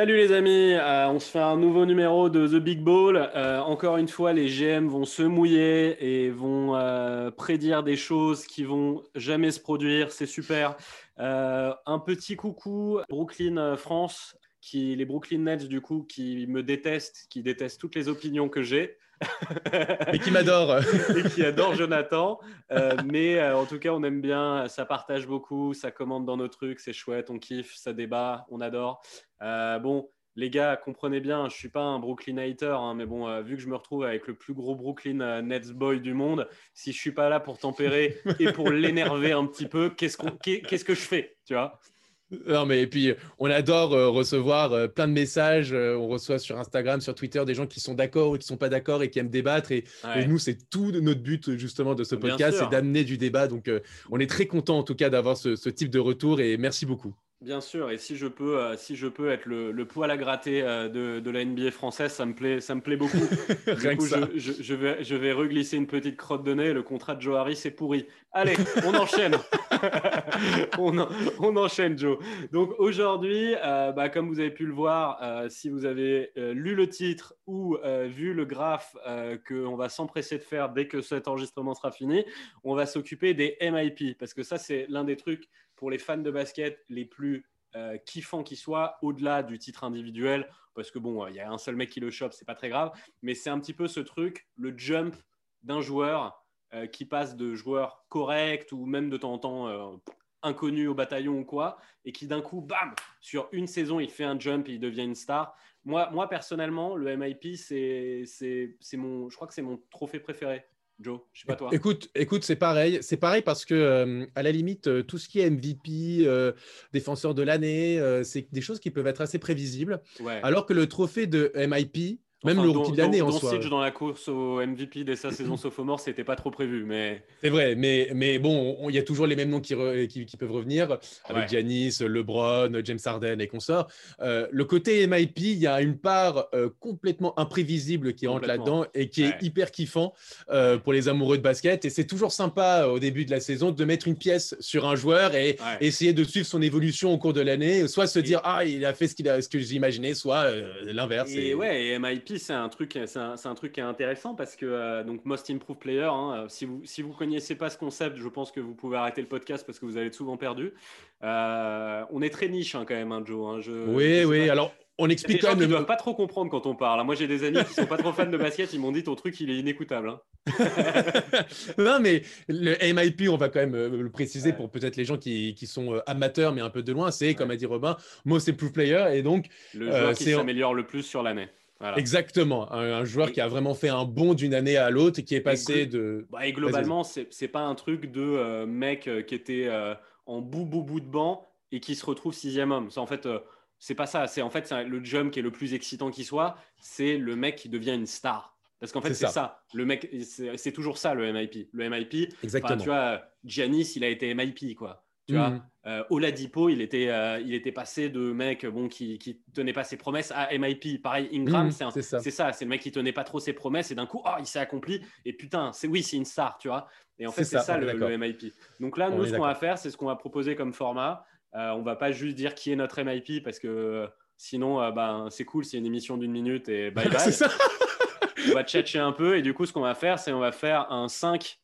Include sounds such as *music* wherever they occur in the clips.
Salut les amis, euh, on se fait un nouveau numéro de The Big Ball. Euh, encore une fois, les GM vont se mouiller et vont euh, prédire des choses qui vont jamais se produire. C'est super. Un petit coucou Brooklyn France, qui les Brooklyn Nets du coup, qui me détestent, qui détestent toutes les opinions que j'ai. Et qui m'adore. *laughs* et qui adore Jonathan. Euh, mais euh, en tout cas, on aime bien, ça partage beaucoup, ça commente dans nos trucs, c'est chouette, on kiffe, ça débat, on adore. Euh, bon, les gars, comprenez bien, je suis pas un Brooklyn hater, hein, mais bon, vu que je me retrouve avec le plus gros Brooklyn Nets boy du monde, si je suis pas là pour tempérer et pour l'énerver un petit peu, qu'est-ce qu'est-ce que je fais, tu vois? Non, mais et puis on adore euh, recevoir euh, plein de messages. euh, on reçoit sur Instagram, sur Twitter des gens qui sont d'accord ou qui sont pas d'accord et qui aiment débattre. Et, Ouais. et nous, c'est tout notre but justement de ce podcast, c'est d'amener du débat. Donc, on est très content en tout cas d'avoir ce, ce type de retour et merci beaucoup. Bien sûr, et si je peux, euh, si je peux être le, le poil à gratter euh, de, de la NBA française, ça me plaît, ça me plaît beaucoup. *laughs* Du coup, je, je- je vais, je vais reglisser une petite crotte de nez. Le contrat de Joe Harris est pourri. Allez, on enchaîne. *laughs* on, en- on enchaîne, Joe. Donc aujourd'hui, euh, bah, comme vous avez pu le voir, si vous avez lu le titre ou vu le graphe qu'on va s'empresser de faire dès que cet enregistrement sera fini, on va s'occuper des MIP parce que ça, c'est l'un des trucs pour les fans de basket les plus euh, kiffants qui soient au-delà du titre individuel parce que bon, il y a un seul mec qui le chope, c'est pas très grave, mais c'est un petit peu ce truc, le jump d'un joueur euh, qui passe de joueur correct ou même de temps en temps euh, inconnu au bataillon ou quoi, et qui d'un coup, bam, sur une saison, il fait un jump et il devient une star. Moi, moi personnellement, le MIP, c'est mon, je crois que c'est mon trophée préféré. Joe, je sais pas toi. Écoute, écoute, c'est pareil. C'est pareil parce que euh, à la limite, euh, tout ce qui est MVP, euh, défenseur de l'année, c'est des choses qui peuvent être assez prévisibles. Ouais. Alors que le trophée de MIP, même Enfin, le Don- rookie de l'année en soi. Doncic dans la course au MVP dès sa saison *laughs* sophomore, c'était pas trop prévu, mais C'est vrai, mais, mais bon, on- il y a toujours les mêmes noms qui, re- qui, qui peuvent revenir, avec Ouais. Giannis, LeBron, James Harden et consorts. Euh, le côté MIP, il y a une part euh, complètement imprévisible qui rentre là-dedans et qui Ouais. est hyper kiffant euh, pour les amoureux de basket. Et c'est toujours sympa euh, au début de la saison de mettre une pièce sur un joueur et Ouais. essayer de suivre son évolution au cours de l'année, soit se Et- dire ah il a fait ce qu'il a, ce que j'imaginais, soit l'inverse. Et Et- ouais, et MIP, c'est un truc, c'est un, truc qui est intéressant parce que euh, donc Most Improved Player, hein, euh, si vous si vous connaissez pas ce concept, je pense que vous pouvez arrêter le podcast parce que vous allez être souvent perdu. Euh, on est très niche hein, quand même, hein, Joe. hein, je- Oui, oui. pas. Alors on des explique quand même. ne le- doivent pas trop comprendre quand on parle. Moi, j'ai des amis qui sont pas trop fans de basket, ils m'ont dit ton truc, il est inécoutable. hein. *laughs* non, mais le MIP, on va quand même le préciser Ouais. pour peut-être les gens qui, qui sont amateurs, mais un peu de loin. C'est, comme a dit Robin, Most Improved Player. Et donc, Le Euh, joueur qui s'améliore le plus sur l'année. Voilà. exactement, un, un joueur Et- qui a vraiment fait un bond d'une année à l'autre et qui est passé gl- de. Bah, et globalement, c'est pas un truc de euh, mec euh, qui était euh, en bout bout bout de banc et qui se retrouve sixième homme. Ça, en fait, euh, c'est pas ça. C'est en fait le jump qui est le plus excitant qui soit. C'est le mec qui devient une star. Parce qu'en fait, C'est ça. ça. Le mec, c'est toujours ça le MIP. Le MIP. Exactement. tu vois, Giannis, il a été MIP quoi. Tu vois, Mhm. Euh, Oladipo, il était, euh, il était passé de mec bon qui, qui tenait pas ses promesses à MIP. Pareil, Ingram, Mhm, c'est ça. c'est le mec qui tenait pas trop ses promesses et d'un coup, oh, il s'est accompli et putain, c'est oui, c'est une star, tu vois. Et en fait, C'est ça, le, MIP. Donc là, On nous, ce qu'on va faire, c'est ce qu'on va proposer comme format. Euh, on va pas juste dire qui est notre MIP parce que euh, sinon, ben, c'est cool, c'est une émission d'une minute et bye *laughs* bye. on va tchatcher un peu et du coup, ce qu'on va faire, c'est on va faire un 5,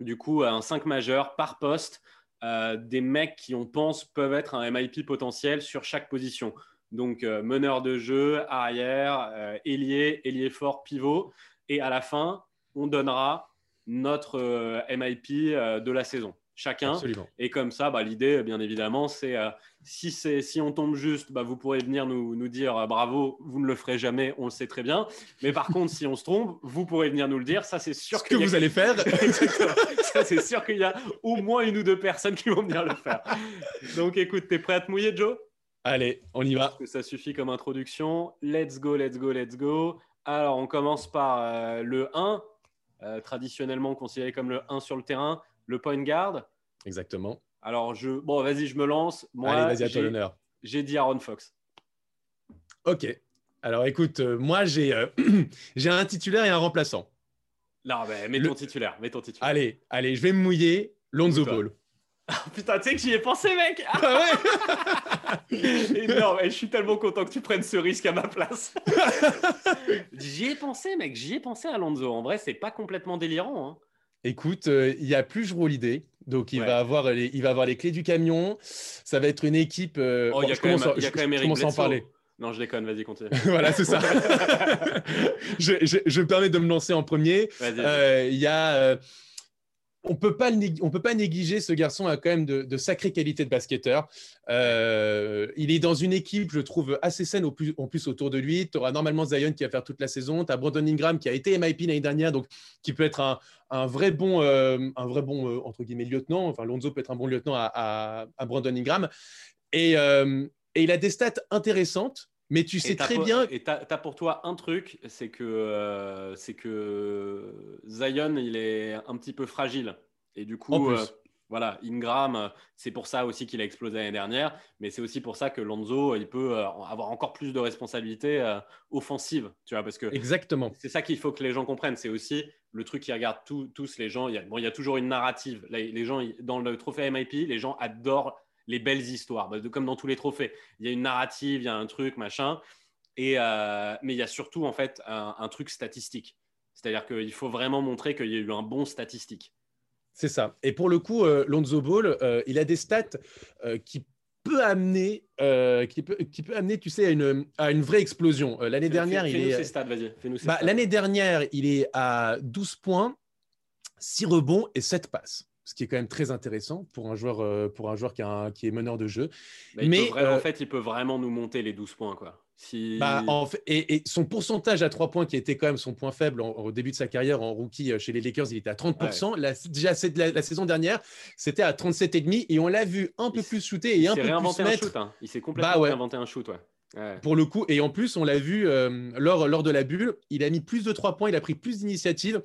du coup, un 5 majeur par poste euh, des mecs qui, on pense, peuvent être un MIP potentiel sur chaque position. Donc, euh, meneur de jeu, arrière, euh, ailier, ailier fort, pivot. Et à la fin, on donnera notre MIP de la saison. Chacun. Absolument. Et comme ça, bah, l'idée, bien évidemment, c'est euh, si, c'est- si on tombe juste, bah, vous pourrez venir nous, nous dire euh, bravo, vous ne le ferez jamais, on le sait très bien. Mais par contre, si on se trompe, vous pourrez venir nous le dire. Ça, c'est sûr Ce que a- vous allez faire. *laughs* Ça, c'est sûr qu'il y a au moins une ou deux personnes qui vont venir le faire. Donc, écoute, t'es prêt à te mouiller, Joe? Allez, on y va. Parce que ça suffit comme introduction. Let's go, let's go, let's go. Alors, on commence par euh, le 1, euh, traditionnellement considéré comme le 1 sur le terrain, le point guard. Exactement. Alors, je... bon, vas-y, je me lance. Moi, Allez, vas-y, à toi j'ai- l'honneur. j'ai dit Aaron Fox. Ok. Alors écoute, euh, moi j'ai euh, *clears throat* j'ai un titulaire et un remplaçant. Non, mais mets Le- ton titulaire, mets ton titulaire. Allez, allez, je vais me mouiller. Lonzo. Ball. *laughs* Putain, tu sais que j'y ai pensé, mec. Ah ouais *laughs* *laughs* Énorme. Et je suis tellement content que tu prennes ce risque à ma place. j'y ai pensé, mec. J'y ai pensé à Lonzo. En vrai, c'est pas complètement délirant. hein. Écoute, euh, il y a plus Jrue Holiday, donc il Ouais. va avoir les, il va avoir les clés du camion. Ça va être une équipe. euh, Oh, bon, il y a je quand même, Eric parler. Non, je déconne. Vas-y, continue. *laughs* voilà, c'est ça. *laughs* *laughs* je, je- je me permets de me lancer en premier. Euh, Il y a. euh, on peut pas on peut pas négliger ce garçon a quand même de, sacrées qualités de basketteur. Euh, il est dans une équipe, je trouve, assez saine au plus, en plus autour de lui. Tu auras normalement Zion qui va faire toute la saison. Tu as Brandon Ingram qui a été MIP l'année dernière, donc qui peut être un, vrai bon, euh, un vrai bon euh, entre guillemets lieutenant. Enfin, Lonzo peut être un bon lieutenant à, Brandon Ingram. Euh, et il a des stats intéressantes, mais tu sais très pour- bien. Et t'as as pour toi un truc, c'est que, euh, c'est que Zion, il est un petit peu fragile. Et du coup, euh, voilà, Ingram, c'est pour ça aussi qu'il a explosé l'année dernière. Mais c'est aussi pour ça que Lonzo, il peut euh, avoir encore plus de responsabilités euh, offensives. Tu vois, parce que Exactement. c'est ça qu'il faut que les gens comprennent. C'est aussi le truc qui regarde tout- tous les gens. Il y, a, bon, il y a toujours une narrative. Les gens, dans le trophée MIP, les gens adorent les belles histoires, Bah, comme dans tous les trophées. Il y a une narrative, il y a un truc, machin. Et, euh, mais il y a surtout, en fait, un, un truc statistique. C'est-à-dire qu'il faut vraiment montrer qu'il y a eu un bon statistique. C'est ça. Et pour le coup, euh, Lonzo Ball, euh, il a des stats qui peut amener, euh, qui peut, qui peut amener, tu sais, à une, à une vraie explosion. Euh, L'année dernière, Fais- il est, stats, bah, l'année dernière, il est à 12 points, 6 rebonds et 7 passes. Ce qui est quand même très intéressant pour un joueur, euh, pour un joueur qui, a un- qui est meneur de jeu. Bah, mais, vraiment- euh, En fait, il peut vraiment nous monter les 12 points. Quoi. Si... Bah, en fait, et, et son pourcentage à 3 points, qui était quand même son point faible en- au début de sa carrière en rookie euh, chez les Lakers, il était à 30%. La, déjà, cette- la, la saison dernière, c'était à 37,5%. Et on l'a vu un peu Il plus shooter et un peu plus réinventé un mettre. shoot. hein. Il s'est complètement Bah ouais. réinventé un shoot. Ouais. Ouais. Pour le coup, et en plus, on l'a vu euh, lors, lors de la bulle, il a mis plus de 3 points, il a pris plus d'initiatives.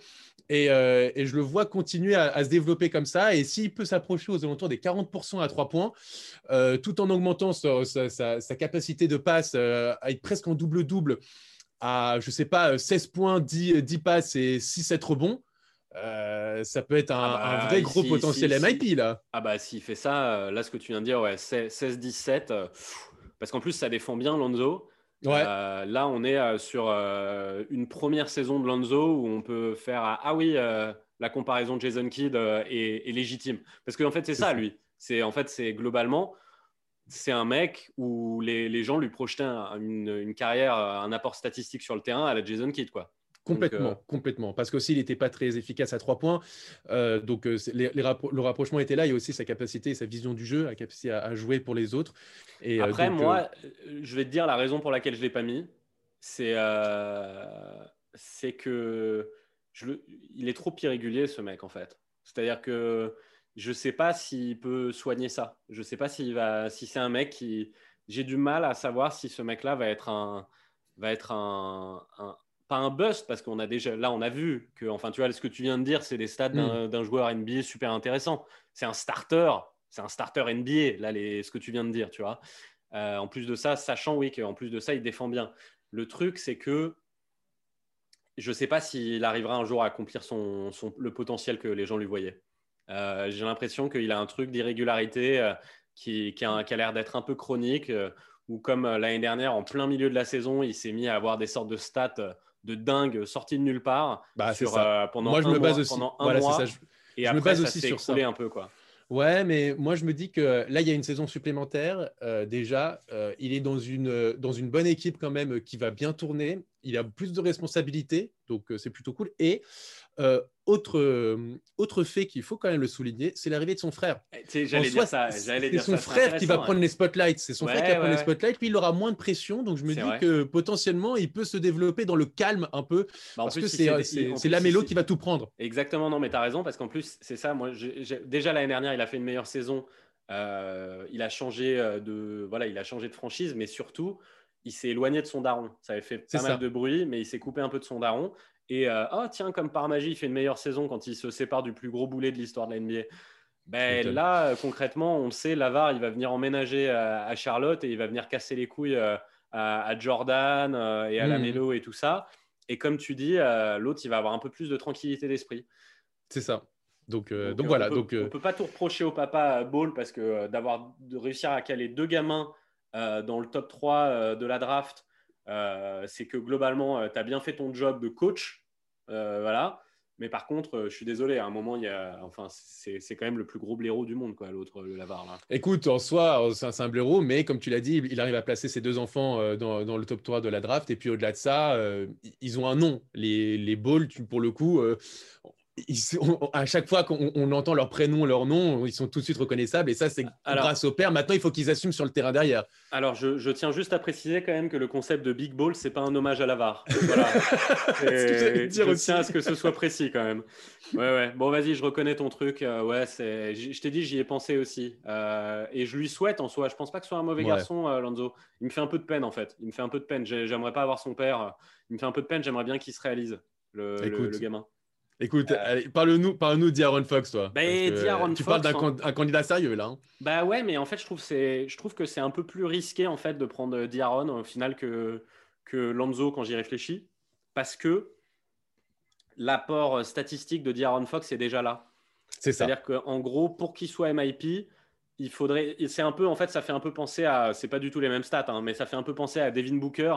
Et, euh, et je le vois continuer à, à se développer comme ça. Et s'il peut s'approcher aux alentours des 40% à 3 points, euh, tout en augmentant sa, sa- sa- sa capacité de passe euh, à être presque en double-double, à, je sais pas, 16 points, 10, 10 passes et 6-7 rebonds, euh, ça peut être un, Ah bah, un vrai gros si, potentiel si, si. MIP, là. Ah bah s'il fait ça, euh, là ce que tu viens de dire, ouais, 16-17, euh, pff, parce qu'en plus ça défend bien Lonzo. Ouais. Euh, là on est euh, sur euh, une première saison de Lonzo où on peut faire ah, ah oui euh, la comparaison de Jason Kidd est, est légitime parce qu'en fait c'est ça lui. C'est en fait c'est globalement c'est un mec où les, les gens lui projetaient un- une, une carrière, un apport statistique sur le terrain à la Jason Kidd quoi. Complètement, euh, complètement. Parce qu'aussi, il n'était pas très efficace à trois points. Euh, donc, euh, les- les rappro- le rapprochement était là. Il y a aussi sa capacité sa vision du jeu, la capacité à, à jouer pour les autres. Et, Après, donc, moi, je vais te dire la raison pour laquelle je ne l'ai pas mis. C'est c'est que je le- il est trop irrégulier, ce mec, en fait. C'est-à-dire que je ne sais pas s'il peut soigner ça. Je ne sais pas s'il va, si c'est un mec qui. J'ai du mal à savoir si ce mec-là va être un. Va être un, un- pas un bust parce qu'on a déjà là on a vu que enfin tu vois ce que tu viens de dire c'est des stats d'un d'un joueur NBA super intéressant c'est un starter c'est un starter NBA là les, ce que tu viens de dire tu vois euh, en plus de ça, sachant oui qu'en plus de ça, il défend bien. Le truc, c'est que je sais pas s'il arrivera un jour à accomplir son, son- le potentiel que les gens lui voyaient. Euh, J'ai l'impression qu'il a un truc d'irrégularité euh, qui, qui a, qui a l'air d'être un peu chronique, euh, ou comme l'année dernière, en plein milieu de la saison, il s'est mis à avoir des sortes de stats de dingue sorties de nulle part bah, c'est sur, ça. euh, pendant Moi, je un me base mois- aussi. pendant un Voilà, mois, c'est ça. Je- et je me après base ça aussi s'est sur ça. un peu quoi. Ouais, mais moi, je me dis que là, il y a une saison supplémentaire. Euh, déjà, euh, il est dans une, euh, dans une bonne équipe quand même euh, qui va bien tourner. Il a plus de responsabilités, donc euh, c'est plutôt cool. Et euh, autre, euh, autre fait qu'il faut quand même le souligner, c'est l'arrivée de son frère. Eh, c'est son frère qui va prendre les spotlights. C'est son Ouais, frère qui va prendre ouais, les spotlights. Puis il aura moins de pression. Donc je me dis vrai. que potentiellement, il peut se développer dans le calme un peu. Bah, parce plus, que c'est euh, c'est- qui va tout prendre. Exactement, non, mais tu as raison, parce qu'en plus, c'est ça, moi, déjà l'année dernière, il a fait une meilleure saison. Euh, il a changé de voilà, il a changé de franchise, mais surtout, il s'est éloigné de son daron. Ça avait fait pas ça. mal de bruit, mais il s'est coupé un peu de son daron. Et euh, oh tiens, comme par magie, il fait une meilleure saison quand il se sépare du plus gros boulet de l'histoire de la NBA. Ben, là, euh, concrètement, on le sait, Lavar, il va venir emménager à, à Charlotte et il va venir casser les couilles euh, à, à Jordan euh, et à. Lamelo et tout ça. Et comme tu dis, euh, l'autre, il va avoir un peu plus de tranquillité d'esprit. C'est ça. Donc, euh, Donc, donc euh, voilà. on peut, donc, euh, on peut pas tout reprocher au papa euh, Ball parce que euh, d'avoir de réussir à caler deux gamins euh, dans le top 3 euh, de la draft, euh, c'est que globalement, tu as bien fait ton job de coach. Euh, voilà. Mais par contre, euh, je suis désolé, à un moment, il y a, enfin, c'est quand même le plus gros blaireau du monde, quoi, l'autre, le Lavar. Écoute, en soi, euh, c'est un, blaireau, mais comme tu l'as dit, il arrive à placer ses deux enfants dans, le top 3 de la draft. Et puis au-delà de ça, ils ont un nom. Les, les Balls, pour le coup, ils sont- à chaque fois qu'on on entend leur prénom, leur nom, ils sont tout de suite reconnaissables. Et ça, c'est grâce au père. Maintenant, il faut qu'ils assument sur le terrain derrière. Alors, je, je tiens juste à préciser quand même que le concept de Big Ball, c'est pas un hommage à Lavar. Voilà. *laughs* Et dire je aussi. tiens à ce que ce soit précis quand même. Ouais, ouais. Bon, vas-y, je reconnais ton truc. Euh, ouais, c'est. Je t'ai dit, j'y ai pensé aussi. Euh, et je lui souhaite en soi. Je pense pas que ce soit un mauvais Ouais. garçon, euh. Il me fait un peu de peine en fait. Il me fait un peu de peine. J'ai- J'aimerais pas avoir son père. Il me fait un peu de peine. J'aimerais bien qu'il se réalise, le, le- Écoute. le gamin. Écoute, Euh. parle-nous parle d'Aaron Fox, toi. Ben, que, d'Aaron tu parles Fox, d'un hein. can- un candidat sérieux, là. hein. Bah ouais, mais en fait, je trouve, c'est, je trouve que c'est un peu plus risqué en fait de prendre Diaron au final que, que Lonzo quand j'y réfléchis, parce que l'apport statistique de Diaron Fox est déjà là. C'est ça. C'est-à-dire qu'en gros, pour qu'il soit MIP, il faudrait. C'est un peu, en fait, ça fait un peu penser à. C'est pas du tout les mêmes stats, hein, mais ça fait un peu penser à Devin Booker,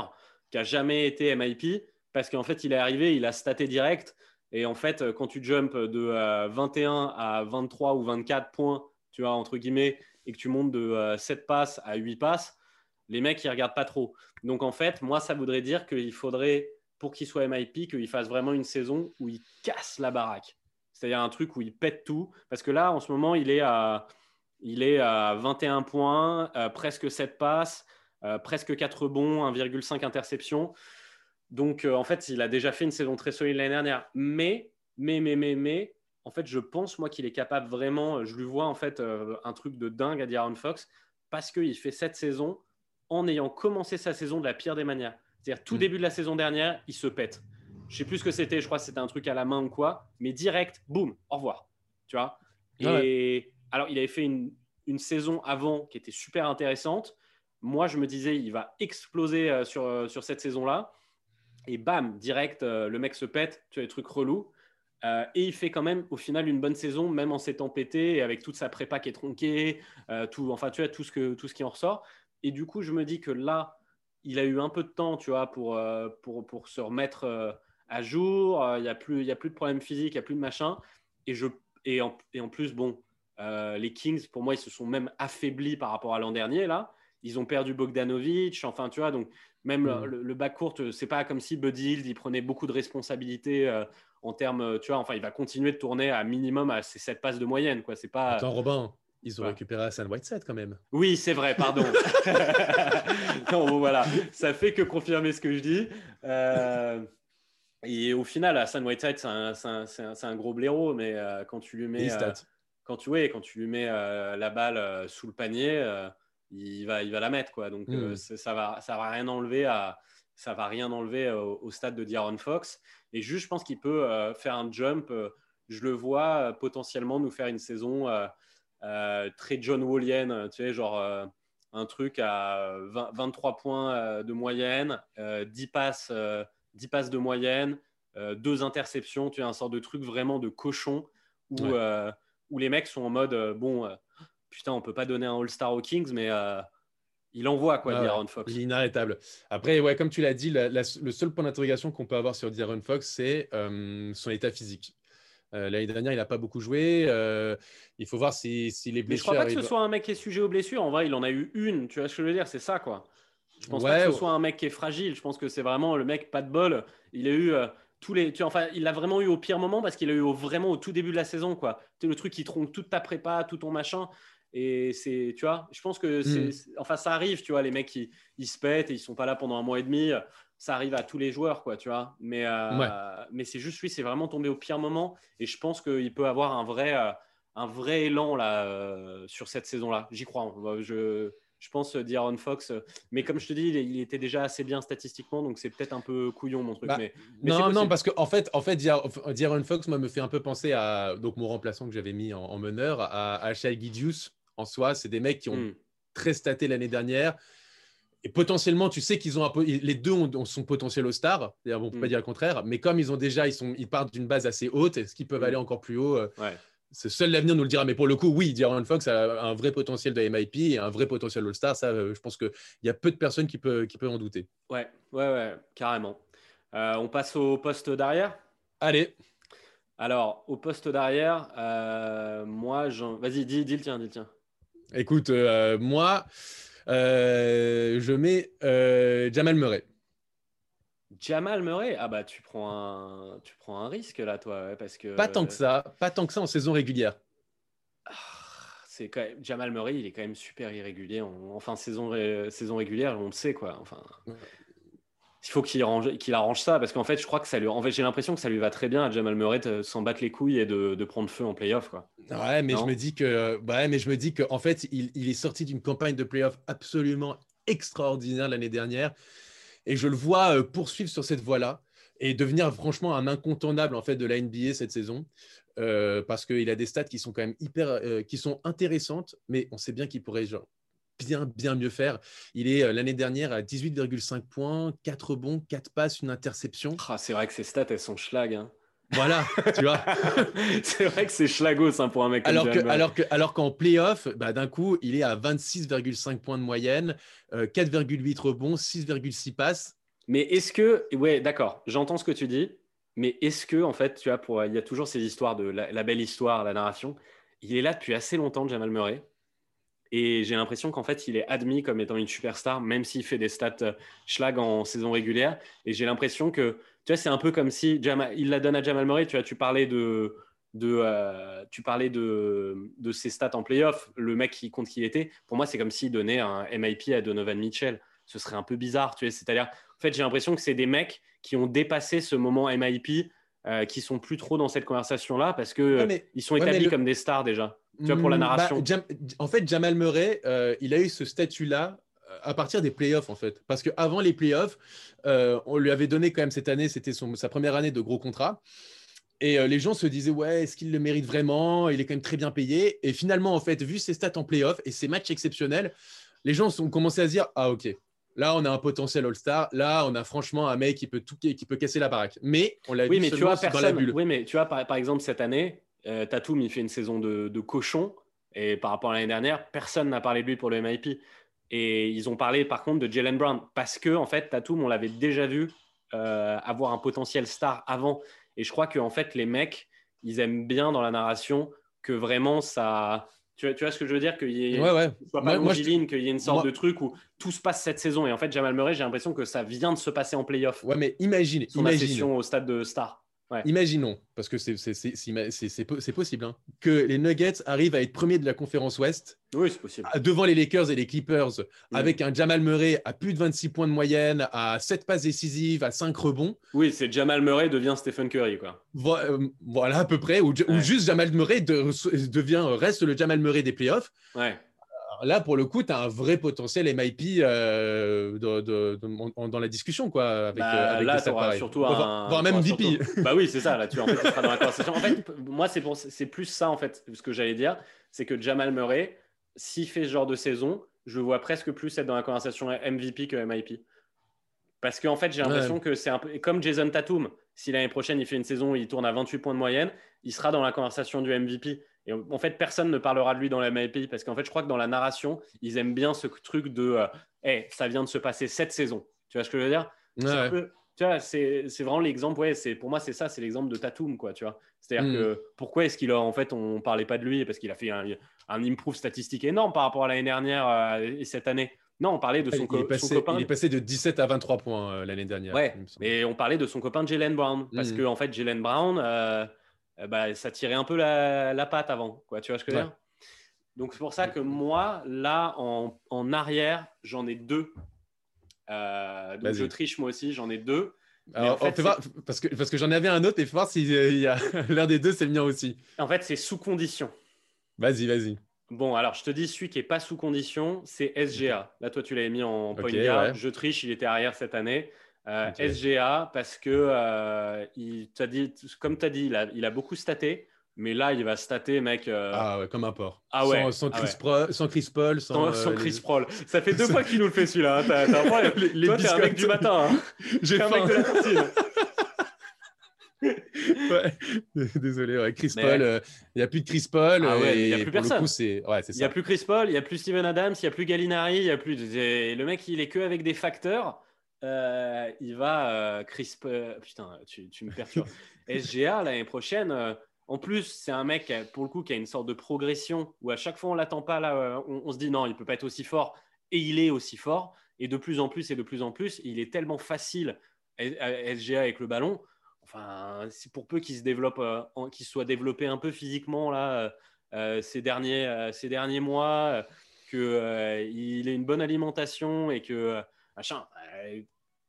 qui a jamais été MIP, parce qu'en fait, il est arrivé, il a staté direct. Et en fait, quand tu jumps de euh, 21 à 23 ou 24 points, tu vois, entre guillemets, et que tu montes de euh, 7 passes à 8 passes, les mecs, ils regardent pas trop. Donc, en fait, moi, ça voudrait dire qu'il faudrait, pour qu'il soit MIP, qu'il fasse vraiment une saison où il casse la baraque. C'est-à-dire un truc où il pète tout. Parce que là, en ce moment, il est à, il est à 21 points, euh, presque 7 passes, euh, presque 4 bons, 1,5 interceptions. Donc, euh, en fait, il a déjà fait une saison très solide l'année dernière. Mais, mais, mais, mais, mais, en fait, je pense, moi, qu'il est capable vraiment, je lui vois, en fait, euh, un truc de dingue à D'Aaron Fox, parce qu'il fait cette saison en ayant commencé sa saison de la pire des manières. C'est-à-dire, tout Mm. début de la saison dernière, il se pète. Je sais plus ce que c'était, je crois que c'était un truc à la main ou quoi, mais direct, boum, au revoir. Tu vois? Et Ouais. alors, il avait fait une, une saison avant qui était super intéressante. Moi, je me disais, il va exploser euh, sur, euh, sur cette saison-là. Et bam, direct, euh, le mec se pète, tu as des trucs relous. Euh, et il fait quand même, au final, une bonne saison, même en s'étant pété, avec toute sa prépa qui est tronquée, euh, tout, enfin, tu vois, tout ce, que, tout ce qui en ressort. Et du coup, je me dis que là, il a eu un peu de temps, tu vois, pour, pour, pour se remettre à jour. Il n'y a, plus- il y a plus de problèmes physiques, il n'y a plus de machin. Et, je, et, en, et en plus, bon, les Kings, pour moi, ils se sont même affaiblis par rapport à l'an dernier, là. Ils ont perdu Bogdanovic, enfin, tu vois, donc même Mhm. le, le backcourt, euh, c'est pas comme si Buddy Hield, il prenait beaucoup de responsabilités euh, en termes, euh, tu vois, enfin, il va continuer de tourner à minimum à ses 7 passes de moyenne, quoi. C'est pas. Attends, Robin, ils ont Ouais. récupéré Hassan Whiteside quand même. Oui, c'est vrai, pardon. *laughs* *laughs* non, bon, voilà, ça fait que confirmer ce que je dis. Euh, et au final, Hassan Whiteside, c'est un, c'est un- un- un gros blaireau, mais euh, quand tu lui mets, euh, quand tu, ouais, quand tu lui mets la balle sous le panier, il, va, il va la mettre. Quoi. Donc, euh, Mm. c'est- ça va, ça va rien enlever à, ça va rien enlever au, au stade de D'Aaron Fox. Et juste, je pense qu'il peut euh, faire un jump. euh, je le vois potentiellement nous faire une saison très John Wallian, euh, tu sais, genre un truc à 20 23 points de moyenne, euh, 10 passes, euh, 10 passes de moyenne, deux interceptions, tu as un sort de truc vraiment de cochon où, Ouais. où les mecs sont en mode bon, putain, on peut pas donner un All-Star aux Kings, mais euh, il envoie quoi, Ah Fox. Il est inarrêtable. Après, ouais, comme tu l'as dit, la- la- le seul point d'interrogation qu'on peut avoir sur D'Aaron Fox, c'est euh, son état physique. Euh, L'année dernière, il n'a pas beaucoup joué. euh, il faut voir si, si les Mais je blessures crois pas que ce soit un mec qui est sujet aux blessures. En vrai, il en a eu une. Tu vois ce que je veux dire C'est ça, quoi. Je pense pas Ouais, que ce ouais. soit un mec qui est fragile. Je pense que c'est vraiment le mec pas de bol. Il a eu euh, tous les. Tu vois, enfin, il l'a vraiment eu au pire moment parce qu'il a eu au- vraiment au tout début de la saison, quoi. C'est le truc qui tronque toute ta prépa, tout ton machin. Et c'est, tu vois, je pense que c'est, Mm. c'est- enfin, ça arrive, tu vois, les mecs qui ils se pètent et ils sont pas là pendant un mois et demi. Ça arrive à tous les joueurs, quoi, tu vois. Mais, euh, Ouais. mais c'est juste lui, c'est vraiment tombé au pire moment. Et je pense qu'il peut avoir un vrai, euh, un vrai élan là euh, sur cette saison-là. J'y crois. hein. Je, je pense D'Aaron Fox. Mais comme je te dis, il, il était déjà assez bien statistiquement, donc c'est peut-être un peu couillon mon truc. Bah, mais, non, non, parce qu'en en fait, en fait D'Aaron Fox moi, me fait un peu penser à donc, mon remplaçant que j'avais mis en, en meneur, à, à Shai Gilgeous. En soi, c'est des mecs qui ont Hmm. très staté l'année dernière. Et potentiellement, tu sais qu'ils ont un peu, les deux ont, ont son potentiel au star. On ne peut pas Mm. dire le contraire. Mais comme ils ont déjà, ils, sont, ils partent d'une base assez haute. Est-ce qu'ils peuvent Mm. aller encore plus haut euh, Ouais. c'est seul l'avenir nous le dira. Mais pour le coup, oui, D'Aaron Fox a un vrai potentiel de MIP et un vrai potentiel All-Star. Ça, euh, je pense qu'il y a peu de personnes qui peuvent, qui peuvent en douter. Ouais, ouais, ouais, carrément. Euh, on passe au poste d'arrière? Allez. Alors, au poste d'arrière, euh, moi, vas-y, dis, dis le tien, dis le tien. Écoute, moi, je mets Jamal Murray. Jamal Murray, ah bah tu prends un, tu prends un risque là, toi, parce que. Pas tant que ça, pas tant que ça en saison régulière. Ah, c'est quand même, Jamal Murray, il est quand même super irrégulier. En, enfin, saison, saison régulière, on le sait quoi. Enfin, il faut qu'il arrange, qu'il arrange ça parce qu'en fait, je crois que ça lui, en fait, j'ai l'impression que ça lui va très bien à Jamal Murray de s'en battre les couilles et de, de prendre feu en playoff quoi. Ouais, mais je me dis que, ouais, mais je me dis que en fait, il, il est sorti d'une campagne de playoff absolument extraordinaire l'année dernière. Et je le vois euh, poursuivre sur cette voie-là et devenir franchement un incontournable en fait de la NBA cette saison. Euh, parce qu'il a des stats qui sont quand même hyper, euh, qui sont intéressantes, mais on sait bien qu'il pourrait genre, bien, bien mieux faire. Il est l'année dernière à 18,5 points, 4 bons, 4 passes, une interception. Ah, c'est vrai que ces stats, elles sont schlag. Hein. Voilà, tu vois. *laughs* c'est vrai que c'est schlagos hein, pour un mec alors que, alors que Alors qu'en playoff, bah, d'un coup, il est à 26,5 points de moyenne, 4,8 euh, rebonds, 6,6 passes. Mais est-ce que, ouais, d'accord, j'entends ce que tu dis, mais est-ce que, en fait, tu vois, pour, il y a toujours ces histoires de la, belle histoire, la narration. Il est là depuis assez longtemps, Jamal Murray. Et j'ai l'impression qu'en fait, il est admis comme étant une superstar, même s'il fait des stats euh, schlag en saison régulière. Et j'ai l'impression que tu vois, c'est un peu comme si il la donne à Jamal Murray. Tu vois, tu parlais de, de euh, tu parlais de, de ses stats en playoff, le mec qui compte qui était. Pour moi, c'est comme s'il donnait un MIP à Donovan Mitchell. Ce serait un peu bizarre, tu vois. C'est-à-dire, en fait, j'ai l'impression que c'est des mecs qui ont dépassé ce moment MIP, euh, qui sont plus trop dans cette conversation-là parce que ils sont établis comme des stars déjà. Tu vois, pour la hmm, bah, narration. en fait, Jamal Murray, euh, il a eu ce statut-là à partir des playoffs en fait. Parce qu'avant les playoffs, euh, on lui avait donné quand même cette année, c'était sa première année de gros contrat. Et euh, les gens se disaient, ouais, est-ce qu'il le mérite vraiment? Il est quand même très bien payé. Et finalement, en fait, vu ses stats en playoffs et ses matchs exceptionnels, les gens ont commencé à se dire, ah ok, là on a un potentiel All-Star, là on a franchement un mec qui peut, tout, qui peut casser la baraque. Mais on l'a oui, vu mais tu vois, dans la bulle. Oui, mais tu vois, par, exemple, cette année, euh, Tatum, il fait une saison de, de cochon. Et par rapport à l'année dernière, personne n'a parlé de lui pour le MIP. Et ils ont parlé par contre de Jalen Brown parce que en fait, Tatum, on l'avait déjà vu euh, avoir un potentiel star avant. Et je crois que en fait, les mecs, ils aiment bien dans la narration que vraiment ça. Tu vois, tu vois ce que je veux dire? Qu'il y ait ouais, ouais. soit pas moi, qu'il y ait une sorte de truc où tout se passe cette saison. Et en fait, Jamal Murray, j'ai l'impression que ça vient de se passer en playoff. Ouais, mais imagine, son imagine. au stade de star. Imaginons, parce que c'est possible, hein, que les Nuggets arrivent à être premiers de la conférence Ouest. Oui, c'est possible. Devant les Lakers et les Clippers, avec un Jamal Murray à plus de 26 points de moyenne, à 7 passes décisives, à 5 rebonds. Oui, c'est Jamal Murray devient Stephen Curry. Quoi. Euh, voilà, à peu près. Ou, juste Jamal Murray devient, reste le Jamal Murray des playoffs. Ouais là, pour le coup, tu as un vrai potentiel MIP euh, dans la discussion. Quoi, avec, bah, euh, là, tu auras surtout un. Voire même VP. *laughs* Bah oui, c'est ça. Là, tu, en fait, seras dans la conversation. En fait, moi, c'est plus ça, en fait, ce que j'allais dire. C'est que Jamal Murray, s'il fait ce genre de saison, je vois presque plus être dans la conversation MVP que MIP. Parce qu'en fait, j'ai l'impression que c'est un peu comme Jason Tatum. Si l'année prochaine, il fait une saison où il tourne à 28 points de moyenne, il sera dans la conversation du MVP. Et en fait, personne ne parlera de lui dans la MLP parce qu'en fait, je crois que dans la narration, ils aiment bien ce truc de euh, ça vient de se passer cette saison. Tu vois ce que je veux dire? Tu vois, c'est vraiment l'exemple. Ouais, c'est pour moi, c'est ça, c'est l'exemple de Tatum, quoi. Tu vois, c'est-à-dire hmm. que pourquoi est-ce qu'il a en fait, on parlait pas de lui? Parce qu'il a fait un, un improve statistique énorme par rapport à l'année dernière euh, et cette année. Non, on parlait de son, copain. Il est passé de 17 à 23 points euh, l'année dernière. Ouais, mais on parlait de son copain Jalen Brown parce hmm. que en fait, Jalen Brown. Euh, bah, ça tirait un peu la, la, patte avant. Quoi, tu vois ce que je veux dire? Donc, c'est pour ça que moi, là, en, en arrière, j'en ai deux. Euh, donc, je triche moi aussi, j'en ai deux. Alors, en fait, voir, parce que, parce que j'en avais un autre et faut voir si euh, y a *laughs* l'un des deux, c'est le mien aussi. En fait, c'est sous condition. Vas-y, vas-y. Bon, alors je te dis, celui qui n'est pas sous condition, c'est SGA. Là, toi, tu l'avais mis en point okay, Je triche, il était arrière cette année. Euh, SGA, parce que, euh, il, as dit, comme tu as dit, il a, il a, beaucoup staté. Mais là, il va stater, mec. Euh, ah ouais, comme un porc. Ah ouais. Sans, ah Chris, Paul, sans Chris Paul. Sans, Chris Paul. Ça fait deux *laughs* fois qu'il nous le fait celui-là. Hein. T'as, t'as un *laughs* les, Toi, t'es un mec du matin. Hein. *laughs* J'ai un mec de la. Ouais. Désolé, ouais. Chris Mais- Paul, euh, il n'y a plus de Chris Paul. Ah ouais, il y a plus personne. coup, c'est ouais, c'est Il n'y a ça. plus Chris Paul, il n'y a plus Steven Adams, il n'y a plus Gallinari, il y a plus. Le mec, il est que avec des facteurs. Euh, il va euh, Chris. euh, Putain, tu, tu me perturbes. *laughs* SGA l'année prochaine. euh, en plus, c'est un mec pour le coup qui a une sorte de progression où à chaque fois on l'attend pas là, on, on se dit non, il peut pas être aussi fort et il est aussi fort et de plus en plus et de plus en plus, il est tellement facile SGA avec le ballon. Enfin, c'est pour peu qu'il se développe, qu'il soit développé un peu physiquement là. ces, derniers, ces derniers mois, qu'il ait une bonne alimentation et que machin, euh,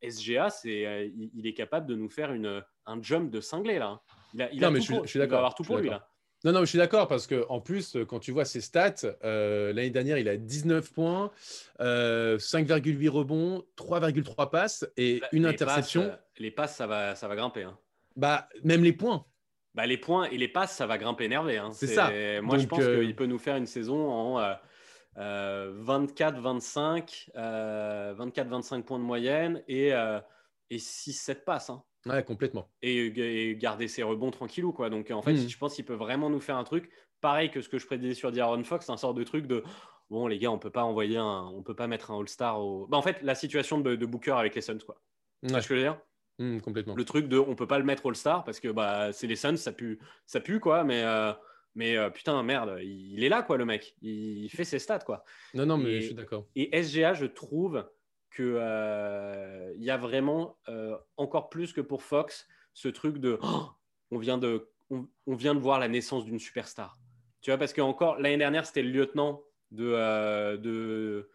SGA, c'est, euh, il, il est capable de nous faire une, un jump de cinglé là. Il a, il Non, a mais tout je suis- pour- d'accord, avoir tout pour lui là. Non, non, mais je suis d'accord parce que en plus, quand tu vois ses stats, euh, l'année dernière, il a 19 points, euh, 5,8 rebonds, 3,3 passes et une Les interception. passes, les passes, ça va, ça va grimper. hein. Bah, même les points. Bah, les points et les passes, ça va grimper énervé. hein. C'est ça. Moi, je pense euh, qu'il peut nous faire une saison en 24-25, euh, 24-25 points de moyenne et, euh, et 6-7 passes. hein. Ouais, complètement. et, et garder ses rebonds tranquillou quoi. Donc en fait, Mhm. je pense qu'il peut vraiment nous faire un truc pareil que ce que je prédisais sur D'Aaron Fox, un sort de truc de bon les gars, on peut pas envoyer un, on peut pas mettre un All-Star au. Bah, en fait, la situation de, de Booker avec les Suns quoi. Tu Ouais, ce que je veux dire? Hum, complètement. Le truc de on peut pas le mettre All-Star parce que bah c'est les Suns, ça pue, ça pue quoi. Mais euh, mais euh, putain merde, il, est là quoi le mec, il, fait ses stats quoi. Non, non, mais Et- je suis d'accord. Et SGA, je trouve que euh, y a vraiment euh, encore plus que pour Fox ce truc de Oh, on vient de on, on vient de voir la naissance d'une superstar. Tu vois parce que encore l'année dernière c'était le lieutenant de euh, de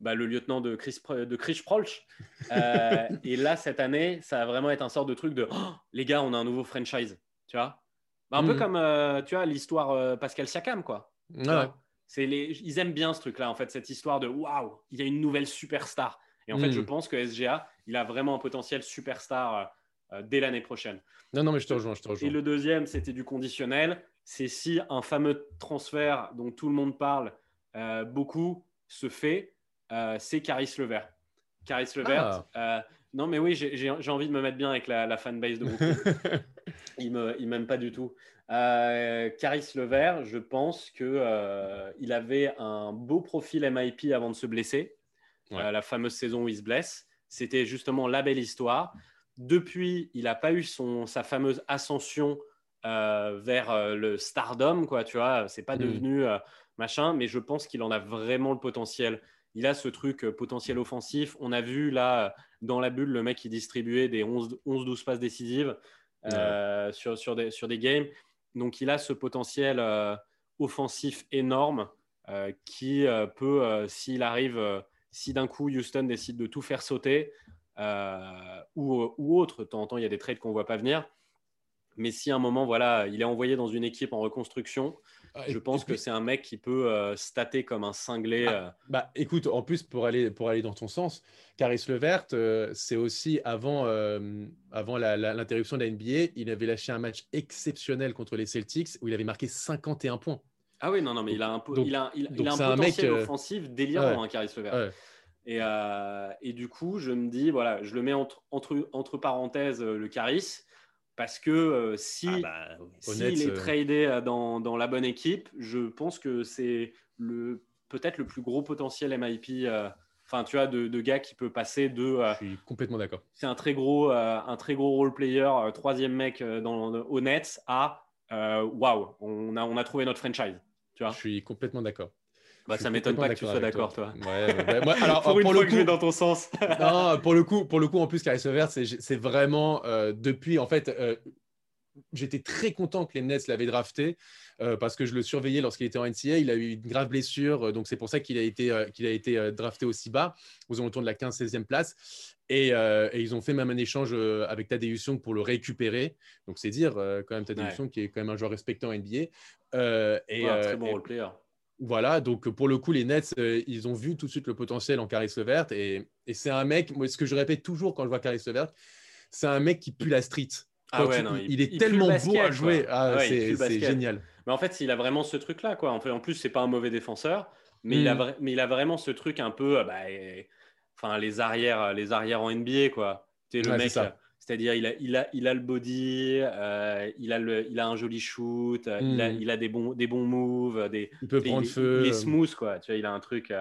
bah, le lieutenant de Chris Pr- de Chris Prolch. *laughs* Et là cette année ça va vraiment être un sort de truc de Oh, les gars on a un nouveau franchise. Tu vois Bah, un peu Mhm. comme euh, tu vois l'histoire euh, Pascal Siakam quoi. C'est les, ils aiment bien ce truc-là, en fait, cette histoire de waouh, il y a une nouvelle superstar. Et en fait, je pense que SGA, il a vraiment un potentiel superstar euh, dès l'année prochaine. Non, non, mais je te rejoins, je te Et rejoins. le deuxième, c'était du conditionnel. C'est si un fameux transfert dont tout le monde parle euh, beaucoup se fait, euh, c'est Caris Levert. Caris Levert. euh, non, mais oui, j'ai- envie de me mettre bien avec la, la fanbase de Brooklyn. *laughs* il il m'aime pas du tout. Euh, Caris Levert, je pense que euh, avait un beau profil MIP avant de se blesser. Ouais. Euh, la fameuse saison où il se blesse, c'était justement la belle histoire. Depuis, il n'a pas eu son, sa fameuse ascension euh, vers euh, le stardom, quoi. Tu vois, c'est pas Mm. devenu machin, mais je pense qu'il en a vraiment le potentiel. Il a ce truc potentiel offensif. On a vu là dans la bulle le mec qui distribuait des 11 11-12 passes décisives euh, sur, sur, des, sur des games. Donc il a ce potentiel euh, offensif énorme euh, qui peut, s'il arrive, si d'un coup Houston décide de tout faire sauter ou, ou autre, de temps en temps il y a des trades qu'on ne voit pas venir. Mais si à un moment, voilà, il est envoyé dans une équipe en reconstruction, je pense puis- que c'est un mec qui peut euh, stater comme un cinglé. Ah, euh, Bah, écoute, en plus, pour aller, pour aller dans ton sens, Caris Levert, euh, c'est aussi avant, euh, avant l'interruption de la NBA, il avait lâché un match exceptionnel contre les Celtics où il avait marqué 51 points. Ah oui, non, non, mais il a un, Donc- il a, il, a un mec, potentiel euh, offensif délirant, ouais. hein, Caris Levert. Ouais. Et, et du coup, je me dis, voilà, je le mets entre, entre, entre parenthèses le Caris, parce que euh, si Ah bah, s'il honnête, est euh, tradé euh, dans, dans la bonne équipe, je pense que c'est le peut-être le plus gros potentiel MIP. euh, Enfin, tu vois, de, de gars qui peut passer de. euh, je suis complètement d'accord. c'est un très gros, euh, un très gros role player, euh, troisième mec euh, dans, au Nets, à waouh, on a, on a trouvé notre franchise. Tu vois Je suis complètement d'accord. Bah, Ça m'étonne pas que tu sois d'accord, toi. Ouais, ouais, ouais. Moi, *laughs* alors, pour une pour fois le que je vais coup, dans ton sens. *laughs* non, pour le coup, pour le coup, en plus, Caris Levert, c'est vraiment euh, depuis, en fait, euh, j'étais très content que les Nets l'avaient drafté euh, parce que je le surveillais lorsqu'il était en NCA. Il a eu une grave blessure, euh, donc c'est pour ça qu'il a été, euh, qu'il a été drafté aussi bas, aux alentours de la 15-16e place. Et, et ils ont fait même un échange avec Tadeusz Young pour le récupérer. Donc c'est dire quand même Tadeusz Ouais. Young qui est quand même un joueur respecté en NBA. Et, Ouais, un très bon role player. Voilà, donc pour le coup, les Nets, euh, ils ont vu tout de suite le potentiel en Caris Levert. Et, et c'est un mec, moi, ce que je répète toujours quand je vois Caris Levert, c'est un mec qui pue la street. Ah ouais, tu- non, il, il- est il tellement le beau à jouer. Ah, Ouais, c'est génial. Mais en fait, il a vraiment ce truc-là, quoi. En fait, en plus, c'est pas un mauvais défenseur, mais, Mm. il a vra- mais il a vraiment ce truc un peu, euh, bah, euh, enfin, les arrières, les arrières en NBA, quoi. Tu le Ouais, mec, euh, C'est-à-dire, il a, il, a, il a le body, euh, il, a le, il a un joli shoot, euh, il, a, Mm. il a des bons, des bons moves. Des, Il peut il, prendre il- feu. il est smooth, quoi. Tu vois, il a un truc euh,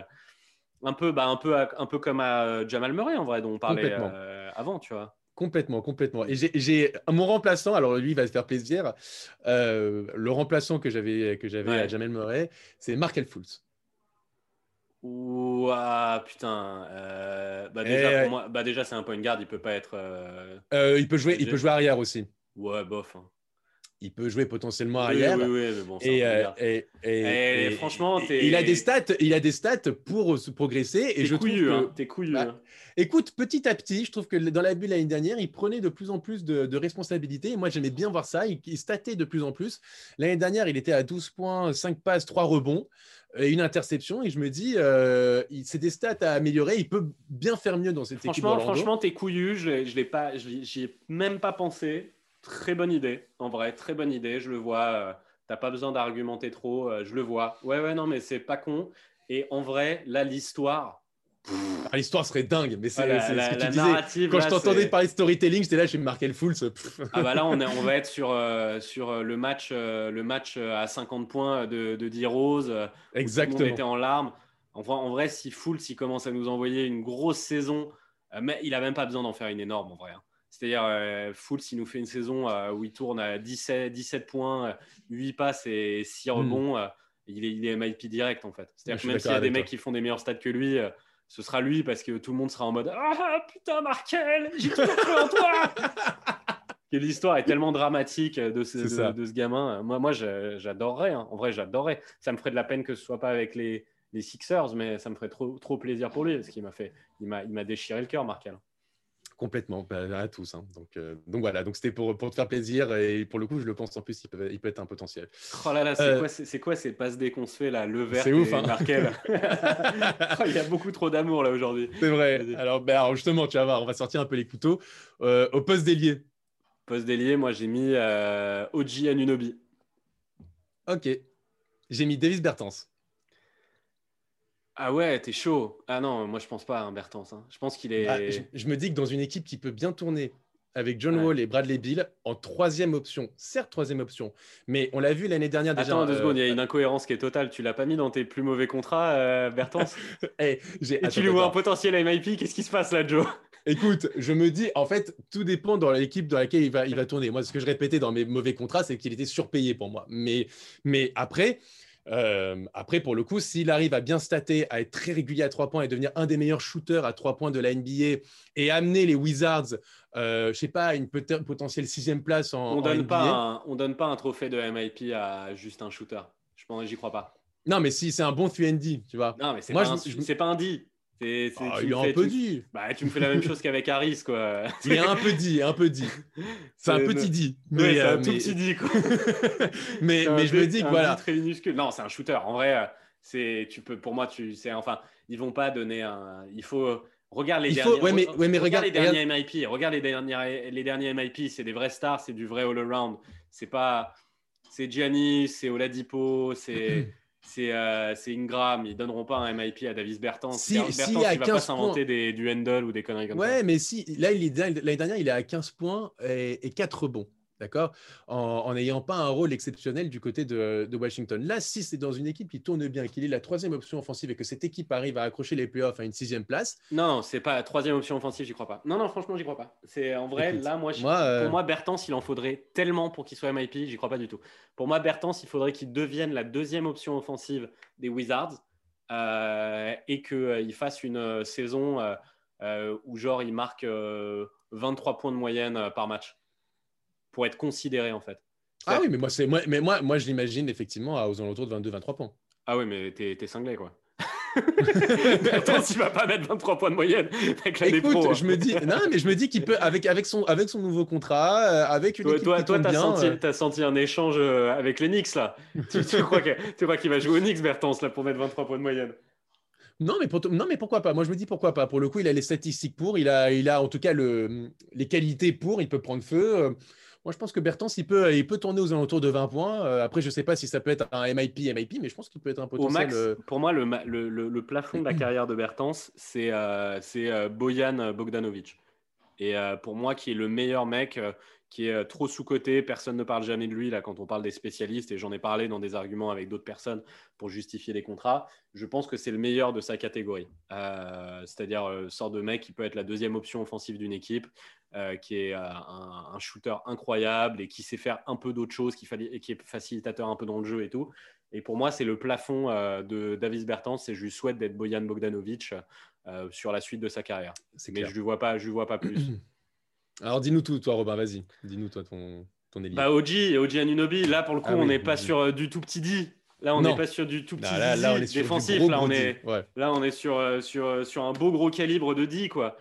un, peu, bah, un, peu, un peu comme à Jamal Murray, en vrai, dont on parlait euh, avant, tu vois. Complètement, complètement. Et j'ai- mon remplaçant, alors lui, il va se faire plaisir. le remplaçant que j'avais que j'avais Ouais. à Jamel Murray, c'est Markel Fultz. Ouah, putain. euh, bah, Eh, déjà, ouais. pour moi, bah, déjà c'est un point guard, il peut pas être. euh, Euh, il peut jouer, il peut jouer arrière aussi. Ouais, bof. hein. Il peut jouer potentiellement arrière. oui, oui, mais bon, Et, euh, et- et- Eh, et- franchement, et- t'es- il a des stats, il a des stats pour se progresser. Et je trouve couillu, que- hein, t'es couillu. Bah, hein. Écoute, petit à petit, je trouve que dans la bulle l'année dernière, il prenait de plus en plus de, de responsabilités. Et moi, j'aimais bien voir ça. Il, il statait de plus en plus. L'année dernière, il était à 12 points, 5 passes, 3 rebonds une interception. Et je me dis, euh, c'est des stats à améliorer. Il peut bien faire mieux dans cette équipe Franchement, d'Orlando. franchement, t'es couillu. Je je l'ai pas, j'y ai même pas pensé. Très bonne idée, en vrai, très bonne idée. Je le vois. euh, T'as pas besoin d'argumenter trop. euh, je le vois. Ouais, ouais, non, mais c'est pas con. Et en vrai, là, l'histoire. Ah, L'histoire serait dingue, mais c'est Ah, la- c'est la- ce que tu la disais. narrative, Quand là, je t'entendais parler de storytelling, j'étais là, je suis marqué le full. Ah bah là, on, est- on va être sur, euh, sur euh, le match, euh, le match à 50 points de, de D-Rose. euh, où Tout le monde Exactement. était en larmes. En vrai, en vrai si Fultz il commence à nous envoyer une grosse saison, euh, mais il a même pas besoin d'en faire une énorme en vrai. hein. C'est-à-dire, euh, Fultz, il nous fait une saison où il tourne à 17, 17 points, euh, 8 passes et 6 Hmm. rebonds. il, est, il est MIP direct en fait. C'est-à-dire que même s'il y a des mecs toi. qui font des meilleurs stats que lui, ce sera lui parce que tout le monde sera en mode Ah putain, Markel, j'ai toujours cru en toi *laughs* L'histoire est tellement dramatique de ce, C'est de, ça. de ce gamin. Moi, moi j'adorerais. hein. En vrai, j'adorerais. Ça me ferait de la peine que ce soit pas avec les, les Sixers, mais ça me ferait trop, trop plaisir pour lui parce qu'il m'a fait, il m'a, il m'a déchiré le cœur, Markel. Complètement, bah, à tous. hein. Donc, euh, donc voilà, donc c'était pour, pour te faire plaisir et pour le coup, je le pense en plus, il peut, il peut être un potentiel. Oh là là, c'est Euh, quoi, c'est, quoi ces passes dés qu'on se fait là, le vert C'est ouf, hein. Markel. *laughs* Oh, il y a beaucoup trop d'amour là aujourd'hui. C'est vrai. Vas-y. Alors, alors, justement, tu vas voir, on va sortir un peu les couteaux. Euh, au poste d'ailier. Poste délié, moi j'ai mis OG Anunobi. Ok. J'ai mis Davis Bertens. Ah ouais, t'es chaud. Ah non, moi je pense pas à un Bertens. hein. Je pense qu'il est. Ah, je, je me dis que dans une équipe qui peut bien tourner avec John Ouais. Wall et Bradley Bill en troisième option, certes troisième option, mais on l'a vu l'année dernière déjà. Attends deux euh, secondes, il y a une incohérence qui est totale. Tu l'as pas mis dans tes plus mauvais contrats, euh, Bertens? *laughs* Eh, Et tu lui vois un potentiel MIP, qu'est-ce qui se passe là, Joe? Écoute, je me dis, en fait, tout dépend dans l'équipe dans laquelle il va, il va tourner. Moi, ce que je répétais dans mes mauvais contrats, c'est qu'il était surpayé pour moi. Mais, mais après, euh, après, pour le coup, s'il arrive à bien stater, à être très régulier à trois points et devenir un des meilleurs shooters à trois points de la NBA et amener les Wizards, euh, je sais pas, à une potentielle sixième place en, on en donne, NBA. pas un, on donne pas un trophée de MIP à juste un shooter. Je pense, j'y crois pas. Non, mais si c'est un bon 3D, tu vois. Non, mais c'est pas, un- je- je- c'est pas un D. C'est- c'est- Ah, tu il fais- un peu tu- dit. Bah, tu me fais la même chose qu'avec Harris, quoi. *laughs* Il est un peu dit, un peu dit. *laughs* C'est un petit dit. Ouais, Mais, c'est euh, un tout mais- petit D, quoi. *laughs* mais, mais je me dis que voilà. Très minuscule. Non, c'est un shooter. En vrai, euh, c'est tu peux. Pour moi, tu c'est enfin, ils vont pas donner un. Il faut regarde les Il faut- derniers. ouais, mais- ouais, mais regarde- les derniers MIP. Regarde les derniers les derniers MIP. C'est des vrais stars. C'est du vrai all around. C'est pas. C'est Giannis, c'est Oladipo, c'est. *clears throat* C'est euh, Ingram, ils donneront pas un MIP à Davis Bertans. Si- Bertans, si il va pas 15 s'inventer des, du handle ou des conneries comme ça. Ouais, mais si, là, il est, l'année dernière, il est à 15 points et, et 4 rebonds. D'accord? En n'ayant pas un rôle exceptionnel du côté de, de Washington. Là, si c'est dans une équipe qui tourne bien, qu'il est la troisième option offensive et que cette équipe arrive à accrocher les playoffs à une sixième place, Non, c'est pas troisième option offensive, j'y crois pas. Non, non, franchement, j'y crois pas. C'est en vrai, Écoute, là, moi, je- moi, euh, pour moi, Bertens, il en faudrait tellement pour qu'il soit MIP, j'y crois pas du tout. Pour moi, Bertens, il faudrait qu'il devienne la deuxième option offensive des Wizards euh, et qu'il fasse une euh, saison euh, euh, où, genre, il marque euh, 23 points de moyenne euh, par match pour être considéré, en fait. ah oui, mais moi, c'est, moi, mais moi, moi je l'imagine effectivement à- aux alentours de 22-23 points. Ah oui, mais t'es t'es cinglé, quoi. Bertens, il va pas mettre 23 points de moyenne avec la des Écoute, hein. je me dis, non, mais je me dis qu'il peut, avec, avec, son, avec son nouveau contrat, euh, avec une Toi, équipe toi, qui toi, t'as senti, euh, senti un échange euh, avec les Knicks là. tu, tu crois que- tu crois qu'il va jouer aux Knicks, Bertens, là, pour mettre 23 points de moyenne? Non mais, pour- non, mais pourquoi pas? Moi, je me dis pourquoi pas? Pour le coup, il a les statistiques pour, il a, il a en tout cas le, les qualités pour, il peut prendre feu. Moi, je pense que Bertens, il peut, il peut tourner aux alentours de 20 points. Euh, après, je ne sais pas si ça peut être un MIP, MIP, mais je pense qu'il peut être un Au potentiel. max, euh, pour moi, le, ma- le, le- le plafond de la *clears throat* carrière de Bertens, c'est euh, c'est, euh, Bojan Bogdanovic. Et pour moi, qui est le meilleur mec qui est trop sous-coté. Personne ne parle jamais de lui là quand on parle des spécialistes et j'en ai parlé dans des arguments avec d'autres personnes pour justifier les contrats. Je pense que c'est le meilleur de sa catégorie. Euh, c'est-à-dire euh, sorte de mec qui peut être la deuxième option offensive d'une équipe, qui est un, shooter incroyable et qui sait faire un peu d'autres choses, qui, qui, est facilitateur un peu dans le jeu et tout. Et pour moi, c'est le plafond de Davis Bertens et je lui souhaite d'être Bojan Bogdanovic sur la suite de sa carrière. Mais je ne lui vois pas, je lui vois pas plus. *clears throat* Alors dis-nous tout, toi Robin, vas-y. Dis-nous toi ton, ton élite. Bah OG, OG Anunobi, là pour le coup, ah on n'est pas sur euh, du tout petit dit. Là, on n'est pas sur du tout petit là, là, on est défensif. là, on est, là, on est sur, euh, sur, euh, sur un beau gros calibre de 10, quoi.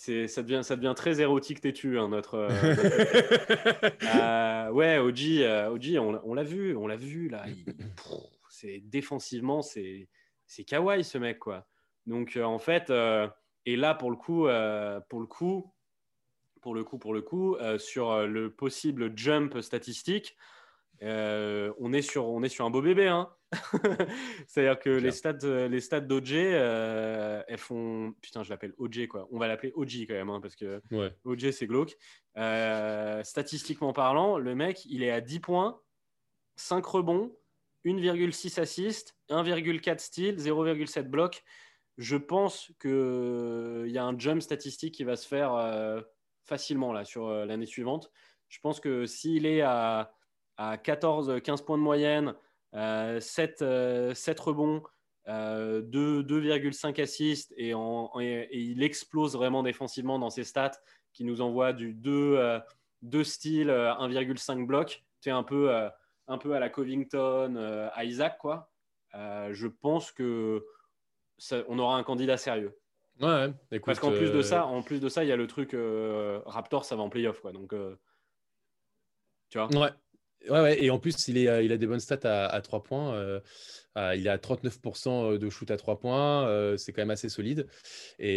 C'est, ça, devient, ça devient très érotique têtu, hein, notre. *laughs* ouais, OG, OG on, on l'a vu, on l'a vu, là. c'est, défensivement, c'est, c'est kawaii, ce mec, quoi. Donc, en fait, et là, pour le coup, pour le coup pour le coup, pour le coup, euh, sur euh, le possible jump statistique, euh, on, est sur, on est sur un beau bébé. Hein *laughs* C'est-à-dire que les stats, les stats d'OJ, elles font. Putain, je l'appelle OJ, quoi. On va l'appeler OJ quand même, hein, parce que ouais. OJ, c'est glauque. statistiquement parlant, le mec, il est à 10 points, 5 rebonds, 1,6 assists, 1,4 steals, 0,7 blocs. Je pense qu'il y a un jump statistique qui va se faire facilement là, sur euh, l'année suivante. Je pense que s'il est à, à 14-15 points de moyenne, 7, euh, 7 euh, rebonds, 2,5 assists et, il explose vraiment défensivement dans ses stats qui nous envoie du 2, 2 styles, 1,5 bloc. C'est un peu, un peu à la Covington, à Isaac, quoi. je pense que on aura un candidat sérieux. Ouais, Parce qu'en plus de ça, en plus de ça, il y a le truc euh, Raptor, ça va en playoff, quoi. Donc, euh, tu vois? Ouais. Ouais, ouais, et en plus, il, est, il a des bonnes stats à, à 3 points. Euh, il est à 39% de shoot à 3 points. c'est quand même assez solide. Et,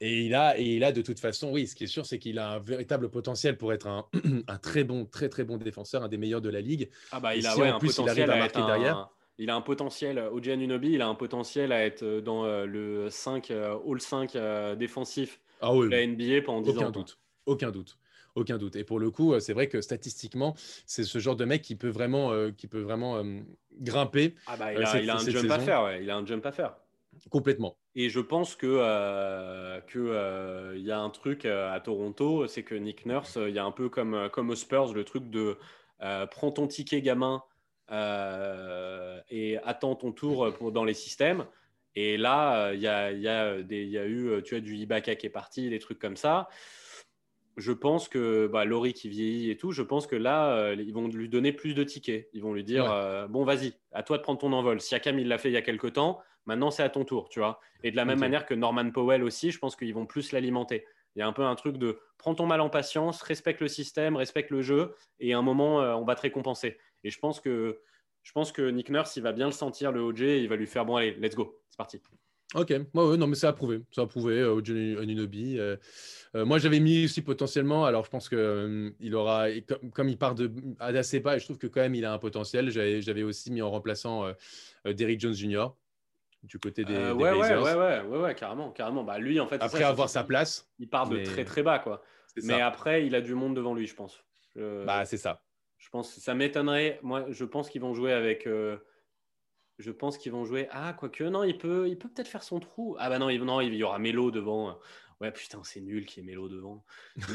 et, il a, et il a de toute façon, oui, ce qui est sûr, c'est qu'il a un véritable potentiel pour être un, *clears throat* un, très bon, très très bon défenseur, un des meilleurs de la ligue. Ah bah, il a ouais, en plus, il arrive à marquer derrière il a un potentiel, OG Anunobi, il a un potentiel à être euh, dans euh, le 5, euh, All 5 défensif ah de la NBA pendant 10 aucun Doute. Aucun doute. Aucun doute. Et pour le coup, c'est vrai que statistiquement, c'est ce genre de mec qui peut vraiment, qui peut vraiment grimper. Ah bah, il, a, il a un jump à faire, ouais. Il a un jump à faire. Complètement. Et je pense que que il y a un truc à Toronto, c'est que Nick Nurse, il y a un peu comme comme aux Spurs, le truc de prends ton ticket gamin euh, et attends ton tour pour, dans les systèmes. Et là, il y a, y, a y a, eu tu as du Ibaka qui est parti, des trucs comme ça. Je pense que bah, Laurie qui vieillit et tout, je pense que là, euh, ils vont lui donner plus de tickets. Ils vont lui dire euh, Bon, vas-y, à toi de prendre ton envol. Siakam, il l'a fait il y a quelques temps. Maintenant, c'est à ton tour, tu vois. Et de la même manière que Norman Powell aussi, je pense qu'ils vont plus l'alimenter. Il y a un peu un truc de prends ton mal en patience, respecte le système, respecte le jeu, et à un moment, on va te récompenser. Et je pense que, je pense que Nick Nurse, il va bien le sentir, le OJ, il va lui faire bon, allez, let's go, c'est parti. Ok, ouais, non, mais c'est approuvé. C'est approuvé, euh, Anunobi. Euh, euh, moi, j'avais mis aussi potentiellement, alors je pense qu'il il aura, comme, il part de pas, et je trouve que quand même il a un potentiel. J'avais aussi mis en remplaçant Derrick Jones Jr. du côté des, ouais, ouais, ouais, ouais, ouais, carrément, carrément. Bah, lui, en fait, après avoir sa place, il part de très très bas, quoi. Mais après, il a du monde devant lui, je pense. Bah, c'est ça. Je pense ça m'étonnerait. Moi, je pense qu'ils vont jouer avec. Euh, je pense qu'ils vont jouer. Ah, quoique, non, il peut il peut peut-être faire son trou. Ah, bah non, il, non, il y aura Melo devant. Ouais, putain, c'est nul qu'il y ait Melo devant.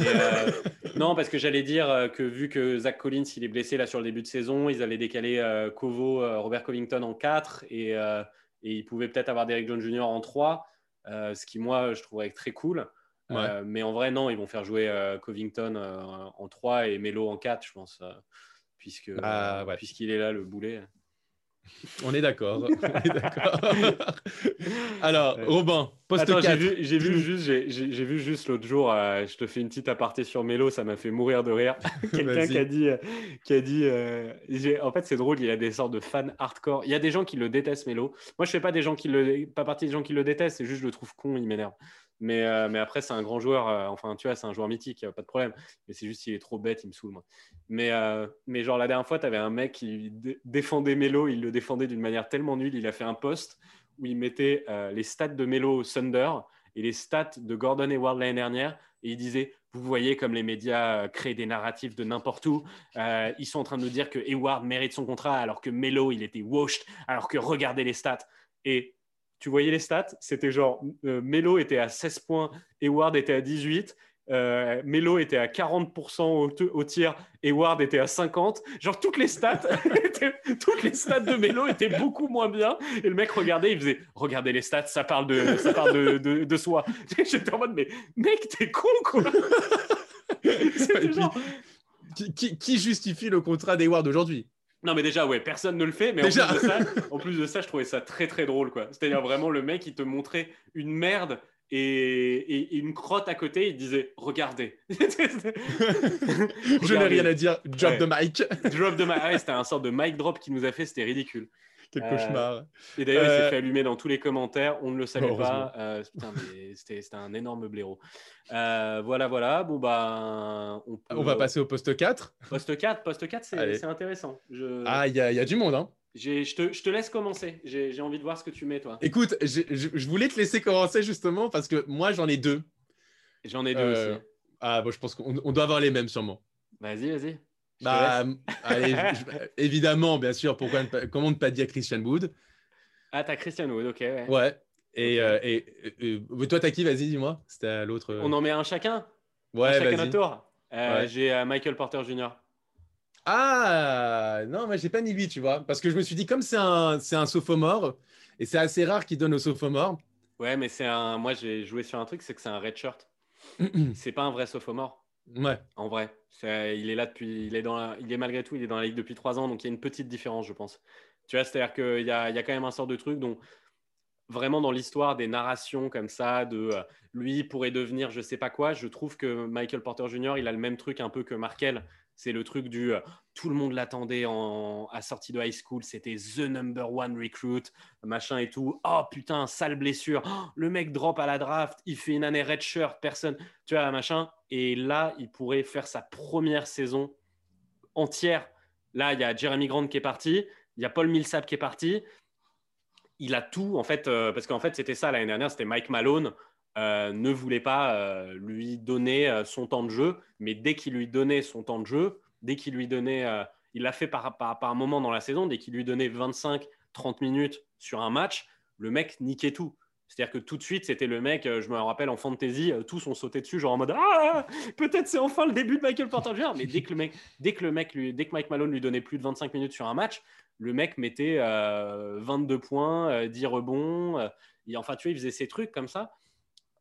Euh, *laughs* non, parce que j'allais dire euh, que vu que Zach Collins, il est blessé là sur le début de saison, ils allaient décaler Kovo, Robert Covington en 4 et, et ils pouvaient peut-être avoir Derek Jones Jr. en 3, ce qui, moi, je trouverais très cool. Euh, mais en vrai, non, ils vont faire jouer euh, Covington euh, en 3 et Melo en 4, je pense, puisque, ah, puisqu'il est là, le boulet. *laughs* On est d'accord. Alors, Robin, poste J'ai vu, j'ai vu juste, j'ai, vu juste l'autre jour, je te fais une petite aparté sur Melo, ça m'a fait mourir de rire. *laughs* Quelqu'un qui a dit, qui a dit en fait, c'est drôle, il y a des sortes de fans hardcore. Il y a des gens qui le détestent, Melo. Moi, je fais pas des gens qui le, pas partie des gens qui le détestent, c'est juste je le trouve con, il m'énerve. Mais, euh, mais après, c'est un grand joueur. Euh, enfin, tu vois, c'est un joueur mythique, pas de problème. Mais c'est juste qu'il est trop bête, il me saoule, moi. Mais, euh, genre, la dernière fois, tu avais un mec qui défendait Melo. Il le défendait d'une manière tellement nulle. Il a fait un post où il mettait les stats de Melo au Thunder et les stats de Gordon Hayward l'année dernière. Et il disait, vous voyez comme les médias créent des narratifs de n'importe où. Ils sont en train de nous dire que Hayward mérite son contrat alors que Melo, il était washed, alors que regardez les stats. Et tu voyais les stats, c'était genre, euh, Melo était à 16 points, Hayward était à 18. Euh, Melo était à 40% au, au, tir et Ward était à 50%. Genre toutes les stats, *laughs* toutes les stats de Melo étaient beaucoup moins bien. Et le mec regardait, il faisait Regardez les stats, ça parle de, ça parle de, de, de soi. *laughs* J'étais en mode Mais mec, t'es con quoi *laughs* genre... qui, qui, qui, justifie le contrat d'Hayward aujourd'hui? Non mais déjà ouais personne ne le fait mais déjà. En, plus de ça, *laughs* en plus de ça je trouvais ça très très drôle quoi c'est-à-dire vraiment le mec il te montrait une merde et, et, une crotte à côté, il disait Regardez. *laughs* Je n'ai rien à dire. Drop Ouais. the mic. Drop de ma... ouais, c'était un sort de mic drop qu'il nous a fait, c'était ridicule. *laughs* Quel Euh, cauchemar. Et d'ailleurs, il Euh, s'est fait allumer dans tous les commentaires. On ne le savait pas. Euh, putain, mais c'était un énorme blaireau. Euh, voilà, voilà. Bon, bah, on, peut- On va passer au poste 4. Poste 4. Poste 4, Allez. c'est intéressant. Je, Ah, il y, a il y a du monde. Hein. je, te, je te laisse commencer. J'ai envie de voir ce que tu mets, toi. Écoute, je, je voulais te laisser commencer justement parce que moi, j'en ai deux. J'en ai deux Euh, aussi. Ah, bon, je pense qu'on on doit avoir les mêmes sûrement. Vas-y, vas-y. Bah, laisse. allez, je- évidemment, bien sûr, pourquoi ne pas- comment ne pas dire Christian Wood? Ah, t'as Christian Wood, ok. ouais. Ouais. Et, Ok. euh, et, et- toi, t'as qui? Vas-y, dis-moi. C'était l'autre. euh, On en met un chacun? un Ouais, chacun vas-y. notre tour? Euh, Ouais. J'ai euh, Michael Porter Jr. Ah non, mais j'ai pas ni lui, tu vois, parce que je me suis dit comme c'est un c'est un sophomore et c'est assez rare qu'il donne au sophomore. Ouais, mais c'est un. Moi, j'ai joué sur un truc, c'est que c'est un red shirt. *clears throat* C'est pas un vrai sophomore. Ouais. En vrai, il est là depuis, il est dans, il est malgré tout, il est dans la ligue depuis trois ans, donc il y a une petite différence, je pense. Tu vois, c'est-à-dire qu'il y a quand même un sort de truc dont vraiment dans l'histoire des narrations comme ça, de euh, lui pourrait devenir je sais pas quoi, je trouve que Michael Porter Jr. il a le même truc un peu que Markel. C'est le truc du euh, tout le monde l'attendait en, à sortie de high school, c'était the number one recruit, machin et tout. Oh putain, sale blessure. Oh, le mec drop à la draft, il fait une année red shirt, personne, tu vois, machin. Et là, il pourrait faire sa première saison entière. Là, il y a Jeremy Grant qui est parti, il y a Paul Millsap qui est parti. Il a tout, en fait, euh, parce qu'en fait, c'était ça l'année dernière, c'était Mike Malone. Euh, ne voulait pas euh, lui donner euh, son temps de jeu, mais dès qu'il lui donnait son temps de jeu, dès qu'il lui donnait, il l'a fait par, par, par moment dans la saison, dès qu'il lui donnait 25-30 minutes sur un match, le mec niquait tout. C'est-à-dire que tout de suite, c'était le mec, je me rappelle en fantasy, tous ont sauté dessus, genre en mode Ah, peut-être c'est enfin le début de Michael Porter Jr. Mais dès que le mec, dès que le mec dès que Mike Malone lui donnait plus de 25 minutes sur un match, le mec mettait euh, 22 points, euh, 10 rebonds. et enfin, tu vois, il faisait ces trucs comme ça.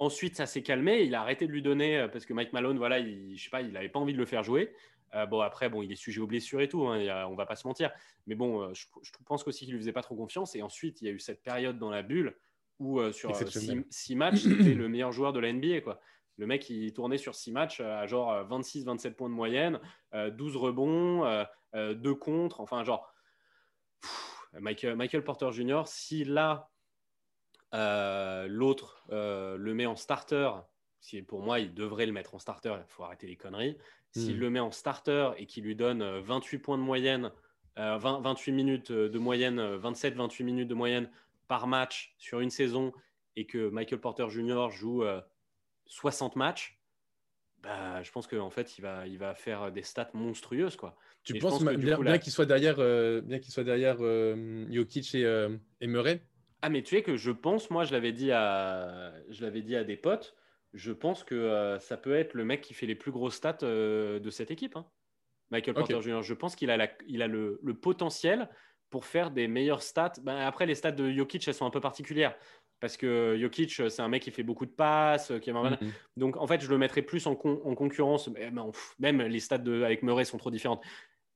Ensuite, ça s'est calmé. Il a arrêté de lui donner euh, parce que Mike Malone, voilà, il, je sais pas, il avait pas envie de le faire jouer. Euh, bon, après, bon, il est sujet aux blessures et tout. Hein, a- on va pas se mentir. Mais bon, euh, je, je pense aussi qu'il lui faisait pas trop confiance. Et ensuite, il y a eu cette période dans la bulle où euh, sur 6 Exceptionnel. matchs, c'était *clears throat* le meilleur joueur de la NBA, quoi. Le mec, il tournait sur 6 matchs à genre 26-27 points de moyenne, euh, 12 rebonds, euh, 2 contre, enfin genre pff, Michael, Michael Porter Jr. Si là l'autre euh, le met en starter, si pour moi il devrait le mettre en starter, il faut arrêter les conneries. S'il Mm. le met en starter et qu'il lui donne euh, 28 points de moyenne, euh, 20 28 minutes euh, de moyenne, 27-28 minutes de moyenne par match sur une saison et que Michael Porter Jr. joue euh, 60 matchs, bah, je pense qu'en fait il va, il va faire des stats monstrueuses. Quoi. Tu Et penses pense que bien, qu'il soit derrière, euh, bien qu'il soit derrière euh, Jokic et, euh, et Murray? Ah, mais tu sais que je pense, moi, je l'avais dit à, je l'avais dit à des potes, je pense que euh, ça peut être le mec qui fait les plus grosses stats euh, de cette équipe. hein. Michael. Porter Jr. Je pense qu'il a, la- il a le, le potentiel pour faire des meilleures stats. Ben, après, les stats de Jokic, elles sont un peu particulières. Parce que Jokic, c'est un mec qui fait beaucoup de passes, qui Mhm. donc en fait, je le mettrais plus en, con- en concurrence. Mais, pff, même les stats de, avec Murray sont trop différentes.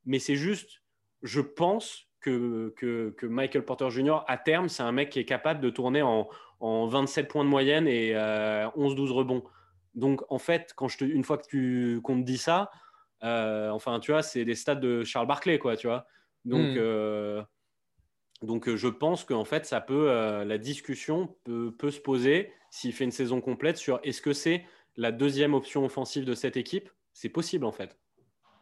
Mais c'est juste, je pense que, que, que Michael Porter Jr. à terme, c'est un mec qui est capable de tourner en, en 27 points de moyenne et euh, 11-12 rebonds. Donc en fait, quand je te, une fois que tu qu'on te dit ça, euh, enfin tu vois, c'est des stats de Charles Barkley, quoi, tu vois. Donc Mm. euh, donc euh, je pense qu'en fait, ça peut, euh, la discussion peut, peut se poser s'il fait une saison complète sur est-ce que c'est la deuxième option offensive de cette équipe? C'est possible en fait.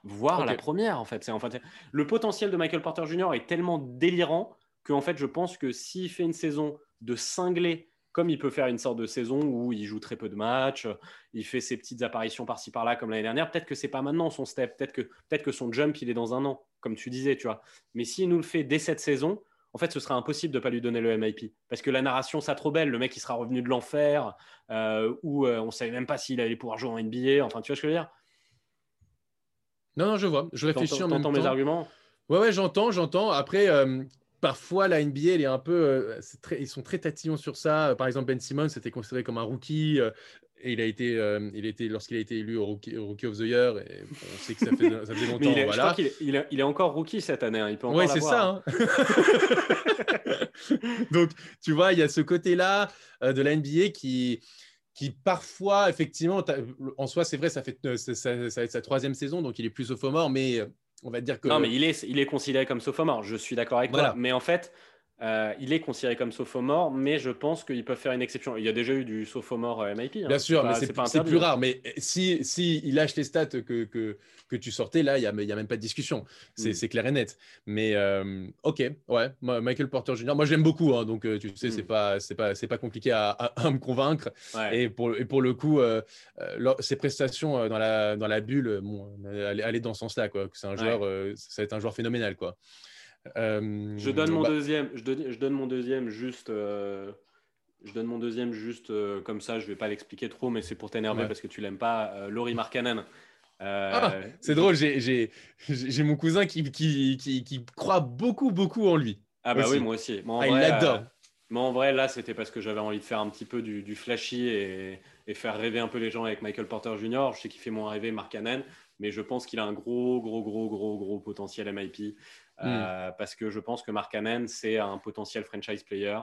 Voire la première en fait. C'est en fait. Le potentiel de Michael Porter Jr. est tellement délirant que en fait, je pense que s'il fait une saison de cinglé comme il peut faire une sorte de saison où il joue très peu de matchs, il fait ses petites apparitions par-ci par-là comme l'année dernière. Peut-être que c'est pas maintenant son step, peut-être que, peut que son jump il est dans un an, comme tu disais, tu vois. Mais s'il nous le fait dès cette saison, en fait, ce sera impossible de ne pas lui donner le MIP. Parce que la narration, ça trop belle. Le mec, il sera revenu de l'enfer, euh, ou euh, on ne savait même pas s'il allait pouvoir jouer en NBA. Enfin, tu vois ce que je veux dire? Non, non, je vois. Je réfléchis en même temps. mes arguments? Ouais, ouais, j'entends, j'entends. Après, euh, parfois, la NBA, elle est un peu, très, ils sont très tatillons sur ça. Par exemple, Ben Simmons était considéré comme un rookie. Et il a été, euh, il était lorsqu'il a été élu au rookie, of the Year. Et on sait que ça, fait, ça faisait *laughs* longtemps. il est, voilà. Je crois qu'il est, il est, encore rookie cette année. Hein. Il peut encore. Oui, c'est ça. Hein. *laughs* Donc, tu vois, il y a ce côté-là euh, de la NBA qui, qui parfois, effectivement, en soi, c'est vrai, ça fait ça, ça, va être sa troisième saison, donc il est plus sophomore, mais on va dire que. Non, mais il est, il est considéré comme sophomore. Je suis d'accord avec toi. Mais en fait, euh, il est considéré comme sophomore, mais je pense qu'ils peuvent faire une exception. Il y a déjà eu du sophomore euh, MIP. Hein. Bien sûr, mais c'est plus rare. Mais si, si il lâche les stats que, que, que tu sortais, là, il n'y a, y a même pas de discussion. C'est mm. clair et net. Mais euh, ok, ouais, Michael Porter Jr., moi j'aime beaucoup, hein, donc tu sais, c'est mm. pas, pas, pas compliqué à, à, me convaincre. Et, pour, et pour le coup, ses prestations dans la, dans la bulle, bon, aller, dans ce sens-là. C'est un joueur, ça va être un joueur phénoménal. quoi. Euh, je donne mon bah deuxième. Je donne, je donne, mon deuxième juste. Euh, je donne mon deuxième juste euh, comme ça. Je vais pas l'expliquer trop, mais c'est pour t'énerver parce que tu l'aimes pas. Laurie Markkanen. Ah, c'est drôle. J'ai mon cousin qui, qui, qui, croit beaucoup, beaucoup en lui. Ah bah oui, moi aussi. Moi, en ah, vrai, il mais en vrai, là, c'était parce que j'avais envie de faire un petit peu du, flashy et, et, faire rêver un peu les gens avec Michael Porter Jr. Je sais qu'il fait moins rêver Mark Cannon, mais je pense qu'il a un gros, gros, gros, gros, gros potentiel MIP. Euh, hmm. parce que je pense que Mark Cannon, c'est un potentiel franchise player.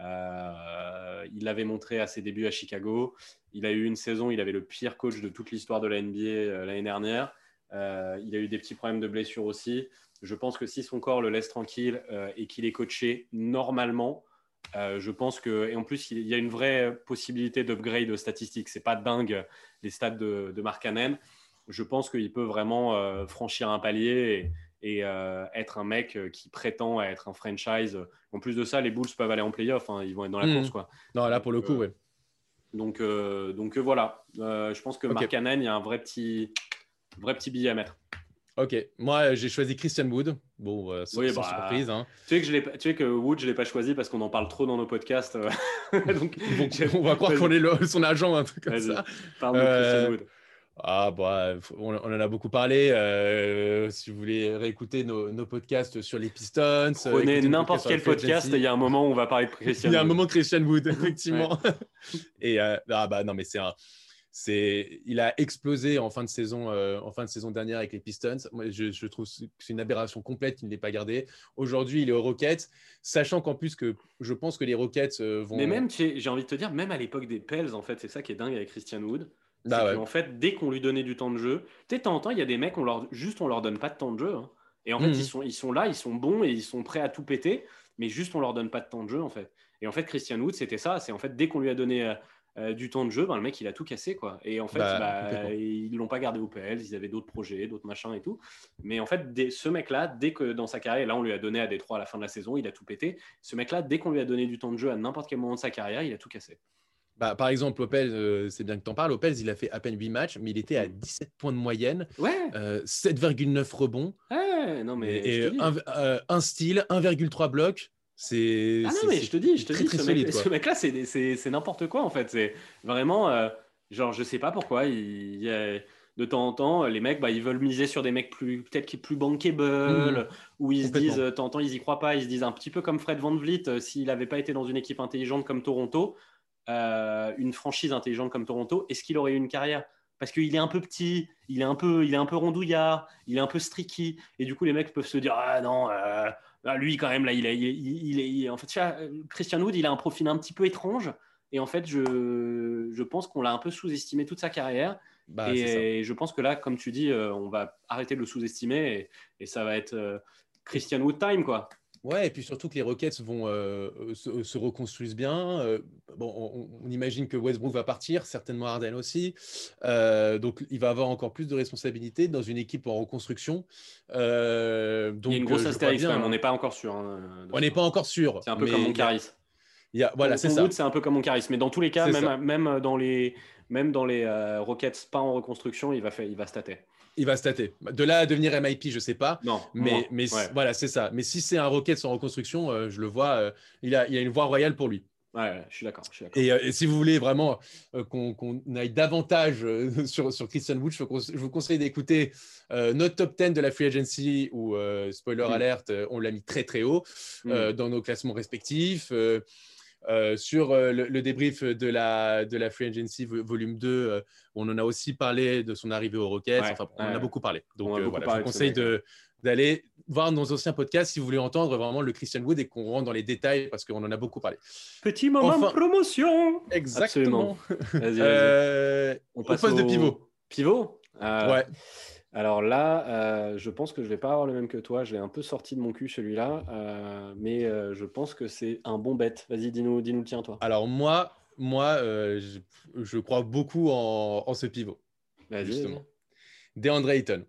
Euh, il l'avait montré à ses débuts à Chicago. Il a eu une saison, il avait le pire coach de toute l'histoire de la NBA euh, l'année dernière. il a eu des petits problèmes de blessure aussi. Je pense que si son corps le laisse tranquille et qu'il est coaché normalement, je pense que, et en plus, il y a une vraie possibilité d'upgrade statistiques. C'est pas dingue les stats de, de Mark Cannon. Je pense qu'il peut vraiment franchir un palier et euh, être un mec euh, qui prétend être un franchise. En plus de ça, les Bulls peuvent aller en playoff, hein, ils vont être dans la hmm. course. Quoi. Non, là pour le coup, euh, oui. Donc, donc voilà, je pense que Mark Cannon, il y a un vrai petit, vrai petit billet à mettre. Ok, moi j'ai choisi Christian Wood. Bon, sans, bah, surprise. Hein. Tu, sais que je tu sais que Wood, je ne l'ai pas choisi parce qu'on en parle trop dans nos podcasts. *laughs* donc, on va croire qu'on est son agent, un truc comme ça. Parle de Christian Wood. Ah, bah, on, en a beaucoup parlé. Euh, si vous voulez réécouter nos, podcasts sur les Pistons, prenez n'importe quel podcast. Il y a un moment où on va parler de Christian. il y a un moment de Christian Wood, effectivement. *laughs* Et euh, ah bah non, mais c'est un, c'est, il a explosé en fin de saison, euh, en fin de saison dernière avec les Pistons. Moi, je, trouve que c'est une aberration complète qu'il ne l'ait pas gardé. Aujourd'hui, il est aux Rockets, sachant qu'en plus que je pense que les Rockets vont. Mais même, j'ai envie de te dire, même à l'époque des Pels, en fait, c'est ça qui est dingue avec Christian Wood bah en fait, dès qu'on lui donnait du temps de jeu, tu sais, temps il y a des mecs, on leur, juste on leur donne pas de temps de jeu. Hein. Et en fait, mhm. ils, sont, ils sont là, ils sont bons et ils sont prêts à tout péter, mais juste on leur donne pas de temps de jeu, en fait. Et en fait, Christian Wood, c'était ça. C'est en fait, dès qu'on lui a donné euh, euh, du temps de jeu, ben, le mec, il a tout cassé, quoi. Et en fait, bah, bah, ils l'ont pas gardé au PL, ils avaient d'autres projets, d'autres machins et tout. Mais en fait, dès, ce mec-là, dès que dans sa carrière, là, on lui a donné à Détroit à la fin de la saison, il a tout pété. Ce mec-là, dès qu'on lui a donné du temps de jeu à n'importe quel moment de sa carrière, il a tout cassé. Bah, par exemple, Lopez, euh, c'est bien que tu en parles. Lopez, il a fait à peine 8 matchs, mais il était à 17 mm. points de moyenne, ouais. 7,9 euh, rebonds. Ouais, non, mais et, un, euh, un, style, 1,3 blocs. C'est. Ah non, mais je te dis, je te dis, ce, mec, là c'est n'importe quoi en fait. C'est vraiment, genre, je sais pas pourquoi. Il, de temps en temps, les mecs, bah, ils veulent miser sur des mecs plus, peut-être qui plus bankable, mm. ou ils se disent, de temps en temps, ils y croient pas. Ils se disent un petit peu comme Fred Van Vliet, s'il n'avait pas été dans une équipe intelligente comme Toronto, euh, une franchise intelligente comme Toronto, est-ce qu'il aurait eu une carrière? Parce qu'il est un peu petit, il est un peu, il est un peu rondouillard, il est un peu streaky, et du coup les mecs peuvent se dire ah non, euh, bah, lui quand même là, il est, il, est, en fait, Christian Wood, il a un profil un petit peu étrange, et en fait je, je pense qu'on l'a un peu sous-estimé toute sa carrière, bah, et je pense que là, comme tu dis, euh, on va arrêter de le sous-estimer, et, ça va être Christian Wood time quoi. Ouais, et puis surtout que les Rockets vont euh, se, reconstruisent bien. Euh, bon, on, imagine que Westbrook va partir, certainement Harden aussi. Euh, donc, il va avoir encore plus de responsabilités dans une équipe en reconstruction. donc, il y a une grosse astérisque, on n'est pas encore sûr. Hein, on n'est pas encore sûr. C'est un peu comme mon Caris. Il y a, voilà, c'est ça. Un peu comme mon charisme. Mais dans tous les cas, même, même dans les, même dans les Rockets pas en reconstruction, il va, faire, il va stater. Il va stater. De là à devenir MIP, je sais pas. Non, Mais, moins. mais ouais. voilà, c'est ça. Mais si c'est un Rocket sans reconstruction, euh, je le vois, euh, il, a, il a une voie royale pour lui. Ouais, je suis d'accord. Et, euh, et si vous voulez vraiment euh, qu'on aille davantage euh, *laughs* sur, sur Christian Wood, je, vous conse- je vous conseille d'écouter notre top 10 de la Free Agency où, spoiler Mm. alert, euh, on l'a mis très très haut Mm. dans nos classements respectifs. Euh, sur euh, le, le débrief de la, de la Free Agency vo- volume 2, euh, on en a aussi parlé de son arrivée au Rockets. Ouais, enfin, on en a beaucoup parlé. Donc euh, beaucoup voilà, parlé je vous conseille d'aller voir nos anciens podcasts si vous voulez entendre vraiment le Christian Wood et qu'on rentre dans les détails parce qu'on en a beaucoup parlé. Petit moment Enfin- de promotion. Exactement. Vas-y, vas-y. Euh, On au passe poste de pivot. Pivot Euh, Ouais. Alors là, euh, je pense que je vais pas avoir le même que toi. Je l'ai un peu sorti de mon cul celui-là, euh, mais euh, je pense que c'est un bon bet. Vas-y, dis-nous, dis-nous le tien, toi. Alors moi, moi je, je crois beaucoup en, en ce pivot, Vas-y. justement. DeAndre Ayton.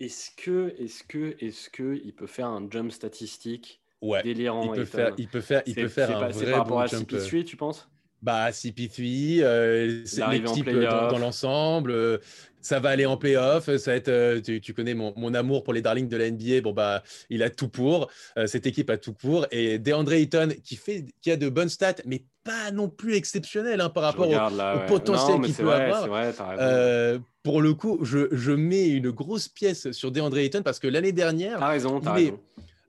Est-ce que, est-ce que, est-ce que il peut faire un jump statistique Ouais. délirant Il peut, Ayton faire, il peut faire, il peut faire un pas- vrai par rapport bon à jump. CP3, tu penses? Bah, CP3, euh, c'est l'équipe dans, play-off. dans l'ensemble. euh, ça va aller en playoff. Ça va être, euh, tu, tu connais mon, mon amour pour les darlings de la NBA. Bon, bah, il a tout pour. euh, cette équipe a tout pour. Et DeAndre Ayton, qui, fait, qui a de bonnes stats, mais pas non plus exceptionnelles hein, par rapport au, potentiel qu'il peut vrai, avoir. Vrai. Euh, pour le coup, je, je mets une grosse pièce sur DeAndre Ayton parce que l'année dernière, raison, il est-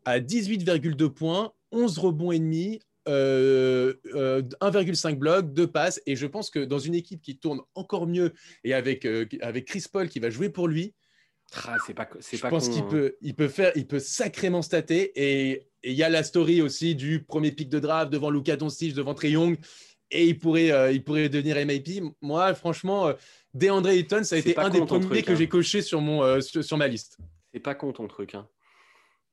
à 18,2 points, 11 rebonds et demi, euh, euh, 1,5 blocs, 2 passes. Et je pense que dans une équipe qui tourne encore mieux et avec, euh, avec Chris Paul qui va jouer pour lui, Ah, pas, je pas pense qu'il hein. peut, il peut faire, il peut sacrément stater. Et il y a la story aussi du premier pic de draft devant Luka Doncic, devant Trey Young. Et il pourrait, euh, il pourrait devenir MIP. Moi, franchement, euh, DeAndre Ayton, ça a été un des premiers truc, que hein. j'ai coché sur, mon, sur, sur ma liste. C'est pas con ton truc. Hein.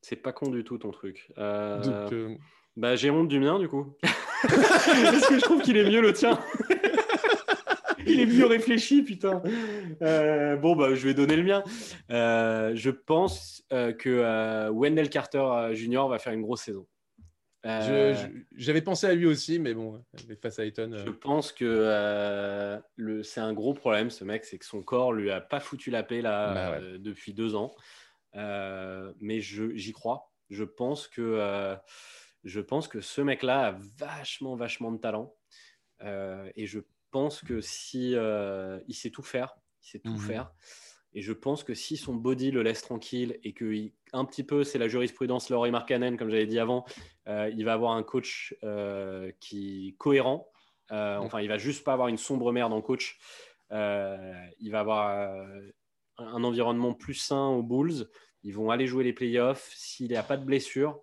C'est pas con du tout ton truc. Donc, Bah, j'ai honte du mien du coup. *laughs* Parce que je trouve qu'il est mieux le tien. *laughs* Il est mieux réfléchi, putain. Euh, bon, bah, je vais donner le mien. Euh, je pense euh, que euh, Wendell Carter euh, Jr. va faire une grosse saison. Euh, J'avais pensé à lui aussi, mais bon, face à Ayton. euh, Je pense que euh, le- c'est un gros problème, ce mec, c'est que son corps lui a pas foutu la paix là Bah ouais. euh, depuis deux ans. Euh, mais je- j'y crois. Je pense que euh, je pense que ce mec-là a vachement, vachement de talent. Euh, et je pense que si euh, il sait tout faire, il sait tout Mhm. faire. Et je pense que si son body le laisse tranquille et que il- un petit peu, c'est la jurisprudence Laurie Markkanen, comme j'avais dit avant, euh, il va avoir un coach qui cohérent. Enfin, il va juste pas avoir une sombre merde en coach. Il va avoir un environnement plus sain aux Bulls. Ils vont aller jouer les playoffs. S'il n'y a pas de blessure,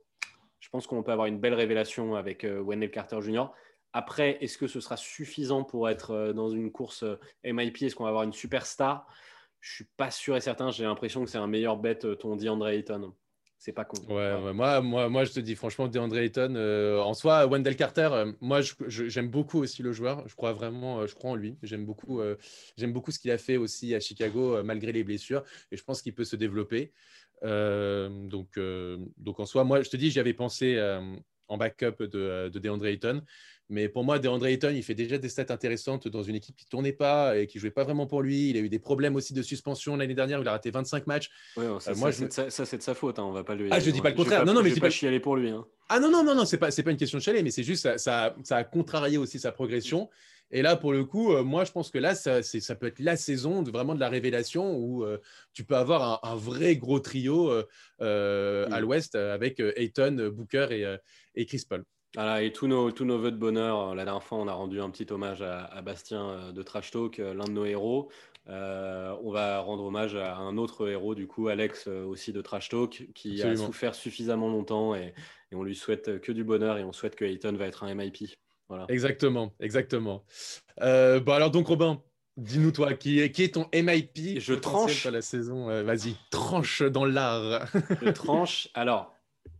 je pense qu'on peut avoir une belle révélation avec euh, Wendell Carter Jr. Après, est-ce que ce sera suffisant pour être euh, dans une course euh, MIP Est-ce qu'on va avoir une superstar? Je suis pas sûr et certain. J'ai l'impression que c'est un meilleur bet, ton DeAndre Ayton. C'est pas con. Ouais, ouais, moi, moi, moi, je te dis franchement, DeAndre Ayton, euh, en soi, Wendell Carter, euh, moi, j'aime beaucoup aussi le joueur. Je crois vraiment, euh, je crois en lui. J'aime beaucoup, j'aime beaucoup ce qu'il a fait aussi à Chicago, malgré les blessures. Et je pense qu'il peut se développer. Euh, donc, euh, donc, en soi, moi, je te dis, j'y avais pensé euh, en backup de, de DeAndre Ayton. Mais pour moi, DeAndre Ayton, il fait déjà des stats intéressantes dans une équipe qui tournait pas et qui jouait pas vraiment pour lui. Il a eu des problèmes aussi de suspension l'année dernière. où Il a raté 25 matchs. Ouais, ça, Euh, moi, ça, je- c'est de sa- ça, c'est de sa faute. hein, On va pas lui. Ah, je dis pas le contraire. Non, non, mais je dis pas pas- chialer pour lui. hein. Ah non, non, non, non, c'est pas, pas une question de chalet, mais c'est juste ça, ça a contrarié aussi sa progression. Et là, pour le coup, euh, moi, je pense que là, ça, c'est- ça peut être la saison de vraiment de la révélation où euh, tu peux avoir un, un vrai gros trio euh, à Mm. l'ouest avec Ayton, Booker et, et Chris Paul. Voilà, et tous nos, tous nos voeux de bonheur, la dernière fois, on a rendu un petit hommage à, à Bastien de Trash Talk, l'un de nos héros. On va rendre hommage à un autre héros, du coup, Alex, aussi de Trash Talk, qui a souffert suffisamment longtemps et, et on lui souhaite que du bonheur et on souhaite que Ayton va être un MIP. Voilà. Exactement, exactement. Euh, bon, alors donc, Robin, dis-nous toi, qui est, qui est ton MIP Je tranche. la saison? Euh, Vas-y, tranche dans l'art. *laughs* Je tranche. Alors,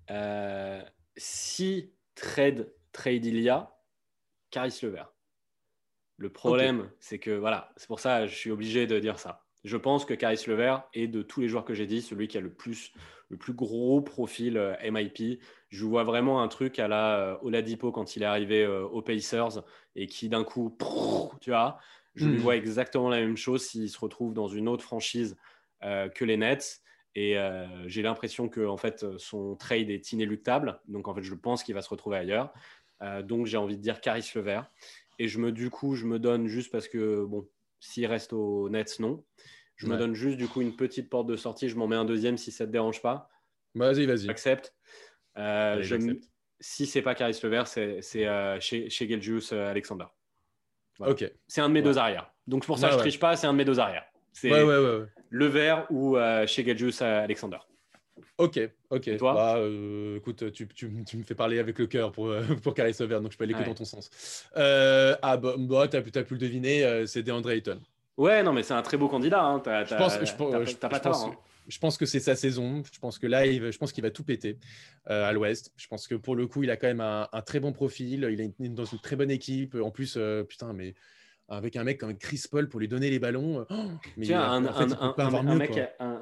euh, si trade, trade il y a, Caris Levert. Le problème, c'est que voilà, c'est pour ça que je suis obligé de dire ça. Je pense que Caris Levert est de tous les joueurs que j'ai dit celui qui a le plus, le plus gros profil euh, MIP. Je vois vraiment un truc à la euh, Oladipo quand il est arrivé euh, aux Pacers et qui d'un coup, tu vois, je lui Mm. vois exactement la même chose s'il se retrouve dans une autre franchise euh, que les Nets. Et euh, j'ai l'impression que en fait, son trade est inéluctable. Donc en fait, je pense qu'il va se retrouver ailleurs. Euh, donc j'ai envie de dire Caris Levert. Et je me, du coup, je me donne juste parce que, bon, s'il reste aux Nets, non. Je me donne juste du coup une petite porte de sortie. Je m'en mets un deuxième si ça ne te dérange pas. Vas-y, vas-y. J'accepte. Euh, je si c'est pas Caris Levert, c'est euh, chez, chez Gelgius euh, Alexander. Voilà. Ok. C'est un de mes Ouais. deux arrières. Donc pour ça Ouais, je triche pas, c'est un de mes deux arrières. C'est Ouais, ouais, ouais. ouais. Levert ou chez Gelgius Alexander. Ok, ok. Et toi Bah, euh, écoute, tu, tu- tu me fais parler avec le cœur pour, euh, *laughs* pour Caris Levert, donc je peux aller que Ouais. dans ton sens. Euh, ah, bah, bah t'as pu, t'as pu le deviner, euh, c'est DeAndre Ayton. Ouais, non, mais c'est un très beau candidat. Hein. Je pense, je, pas tort. hein. je que c'est sa saison. Je pense que là, il, je pense qu'il va tout péter à l'Ouest. Je pense que pour le coup, il a quand même un, un très bon profil. Il est dans une très bonne équipe. En plus, putain, mais avec un mec comme Chris Paul pour lui donner les ballons. oh, mais Tiens, un, en fait,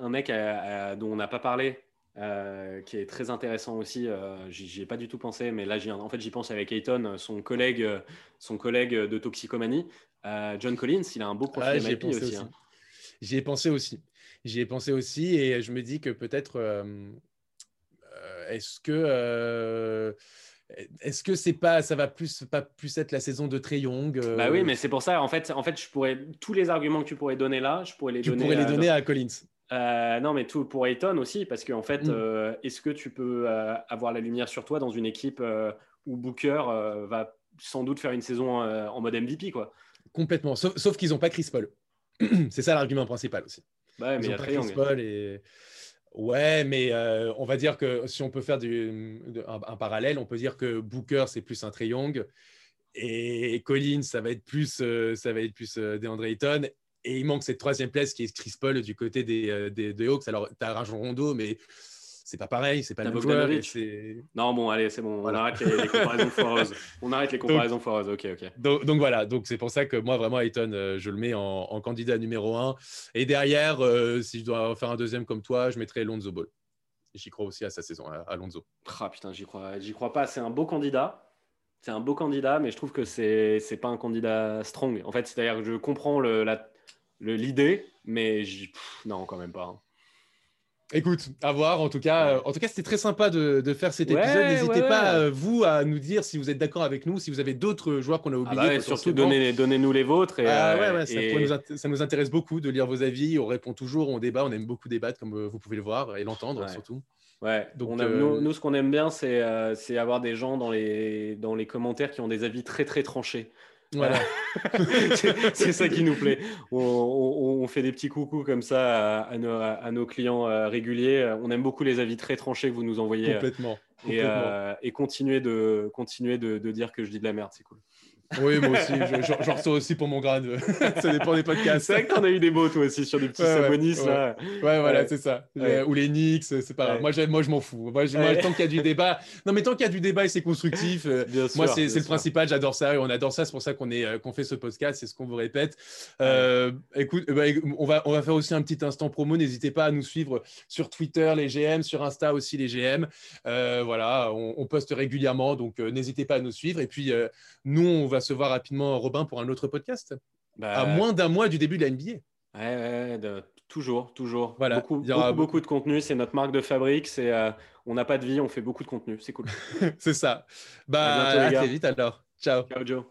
mec, un, dont on n'a pas parlé, euh, qui est très intéressant aussi. euh, j'y ai pas du tout pensé, mais là, j'y- en fait, j'y pense avec Ayton, son collègue, euh, son collègue de toxicomanie, euh, John Collins. Il a un beau profil Ah, j'y ai MIP pensé aussi. aussi. hein. J'y ai pensé aussi. J'y ai pensé aussi et je me dis que peut-être est-ce que est-ce que c'est pas ça va plus pas plus être la saison de Trey Young euh, Bah oui, mais c'est pour ça. En fait, en fait, je pourrais tous les arguments que tu pourrais donner là, je pourrais les tu donner. pourrais les donner à Collins. Euh, non, mais tout pour Ayton aussi, parce qu'en fait, Mm. euh, est-ce que tu peux euh, avoir la lumière sur toi dans une équipe où Booker va sans doute faire une saison en mode MVP, quoi? Complètement. Sauf, sauf qu'ils n'ont pas Chris Paul. *clears throat* c'est ça l'argument principal aussi. Bah ouais, mais Ils n'ont a pas Chris. Paul et ouais, mais on va dire que si on peut faire du, de- un, un parallèle, on peut dire que Booker c'est plus un Trey Young et Collins ça va être plus ça va être plus DeAndre Ayton. Et il manque cette troisième place qui est Chris Paul du côté des, euh, des, des Hawks. Alors, tu as Rajon Rondo, mais c'est pas pareil, c'est pas le même joueur. Non, bon, allez, c'est bon, Voilà. on arrête les, les comparaisons foireuses. On arrête les comparaisons foireuses, ok, ok. Donc, donc voilà, donc c'est pour ça que moi vraiment Ayton, euh, je le mets en, en candidat numéro un. Et derrière, euh, si je dois faire un deuxième comme toi, je mettrais Lonzo Ball. J'y crois aussi à sa saison, à, à Lonzo. Ah putain, j'y crois, j'y crois pas. C'est un beau candidat. C'est un beau candidat, mais je trouve que c'est pas un candidat strong. En fait, c'est-à-dire que je comprends le- la- l'idée, mais pff, non, quand même pas. hein. Écoute, à voir. En tout cas, euh, en tout cas, c'était très sympa de, de faire cet Ouais, épisode. N'hésitez ouais, pas euh, vous à nous dire si vous êtes d'accord avec nous, si vous avez d'autres joueurs qu'on a Ah oubliés. bah ouais, surtout potentiellement. donnez, donnez-nous les vôtres. Et, Ah euh, ça, et- nous ça nous intéresse beaucoup de lire vos avis. On répond toujours, on débat, on aime beaucoup débattre, comme vous pouvez le voir et l'entendre surtout. Ouais, Donc, on nous, nous, ce qu'on aime bien, c'est c'est avoir des gens dans les, dans les commentaires qui ont des avis très très tranchés. Voilà. *laughs* c'est ça qui nous plaît. On, on- on fait des petits coucous comme ça à, à nos, à nos clients euh, réguliers. On aime beaucoup les avis très tranchés que vous nous envoyez. euh, complètement. Et, complètement. euh, et continuez, de, continuez de, de dire que je dis de la merde, c'est cool. Oui, moi aussi, je- j'en reçois aussi pour mon grade. *laughs* ça dépend des podcasts. C'est vrai que t'en as eu des beaux toi aussi sur des petits Ouais, ouais, Sabonis ouais. là. Ouais, voilà, Ouais. c'est ça. Ouais. Euh, Ou les Knicks, c'est pas grave. Ouais. Moi, moi, je m'en fous. Moi, tant qu'il y a du débat. Non, mais tant qu'il y a du débat et c'est constructif. euh, Bien sûr, Moi, c'est le principal, j'adore ça et on adore ça, c'est pour ça qu'on est, euh, qu'on fait ce podcast, c'est ce qu'on vous répète. Euh, écoute, euh, bah, on, va, on va faire aussi un petit instant promo, n'hésitez pas à nous suivre sur Twitter, les GM, sur Insta aussi, les GM. Euh, voilà, on, on poste régulièrement, donc euh, n'hésitez pas à nous suivre. Et puis, euh, nous, on va se voir rapidement, Robin, pour un autre podcast, Bah, à moins d'un mois du début de la NBA. Ouais, ouais, ouais, de- toujours, toujours. Voilà, beaucoup, il y aura beaucoup, beaucoup de contenu. C'est notre marque de fabrique. C'est, euh, on n'a pas de vie, on fait beaucoup de contenu. C'est cool. *laughs* c'est ça. Bah, À bientôt, à très vite alors. Ciao. Ciao, Joe.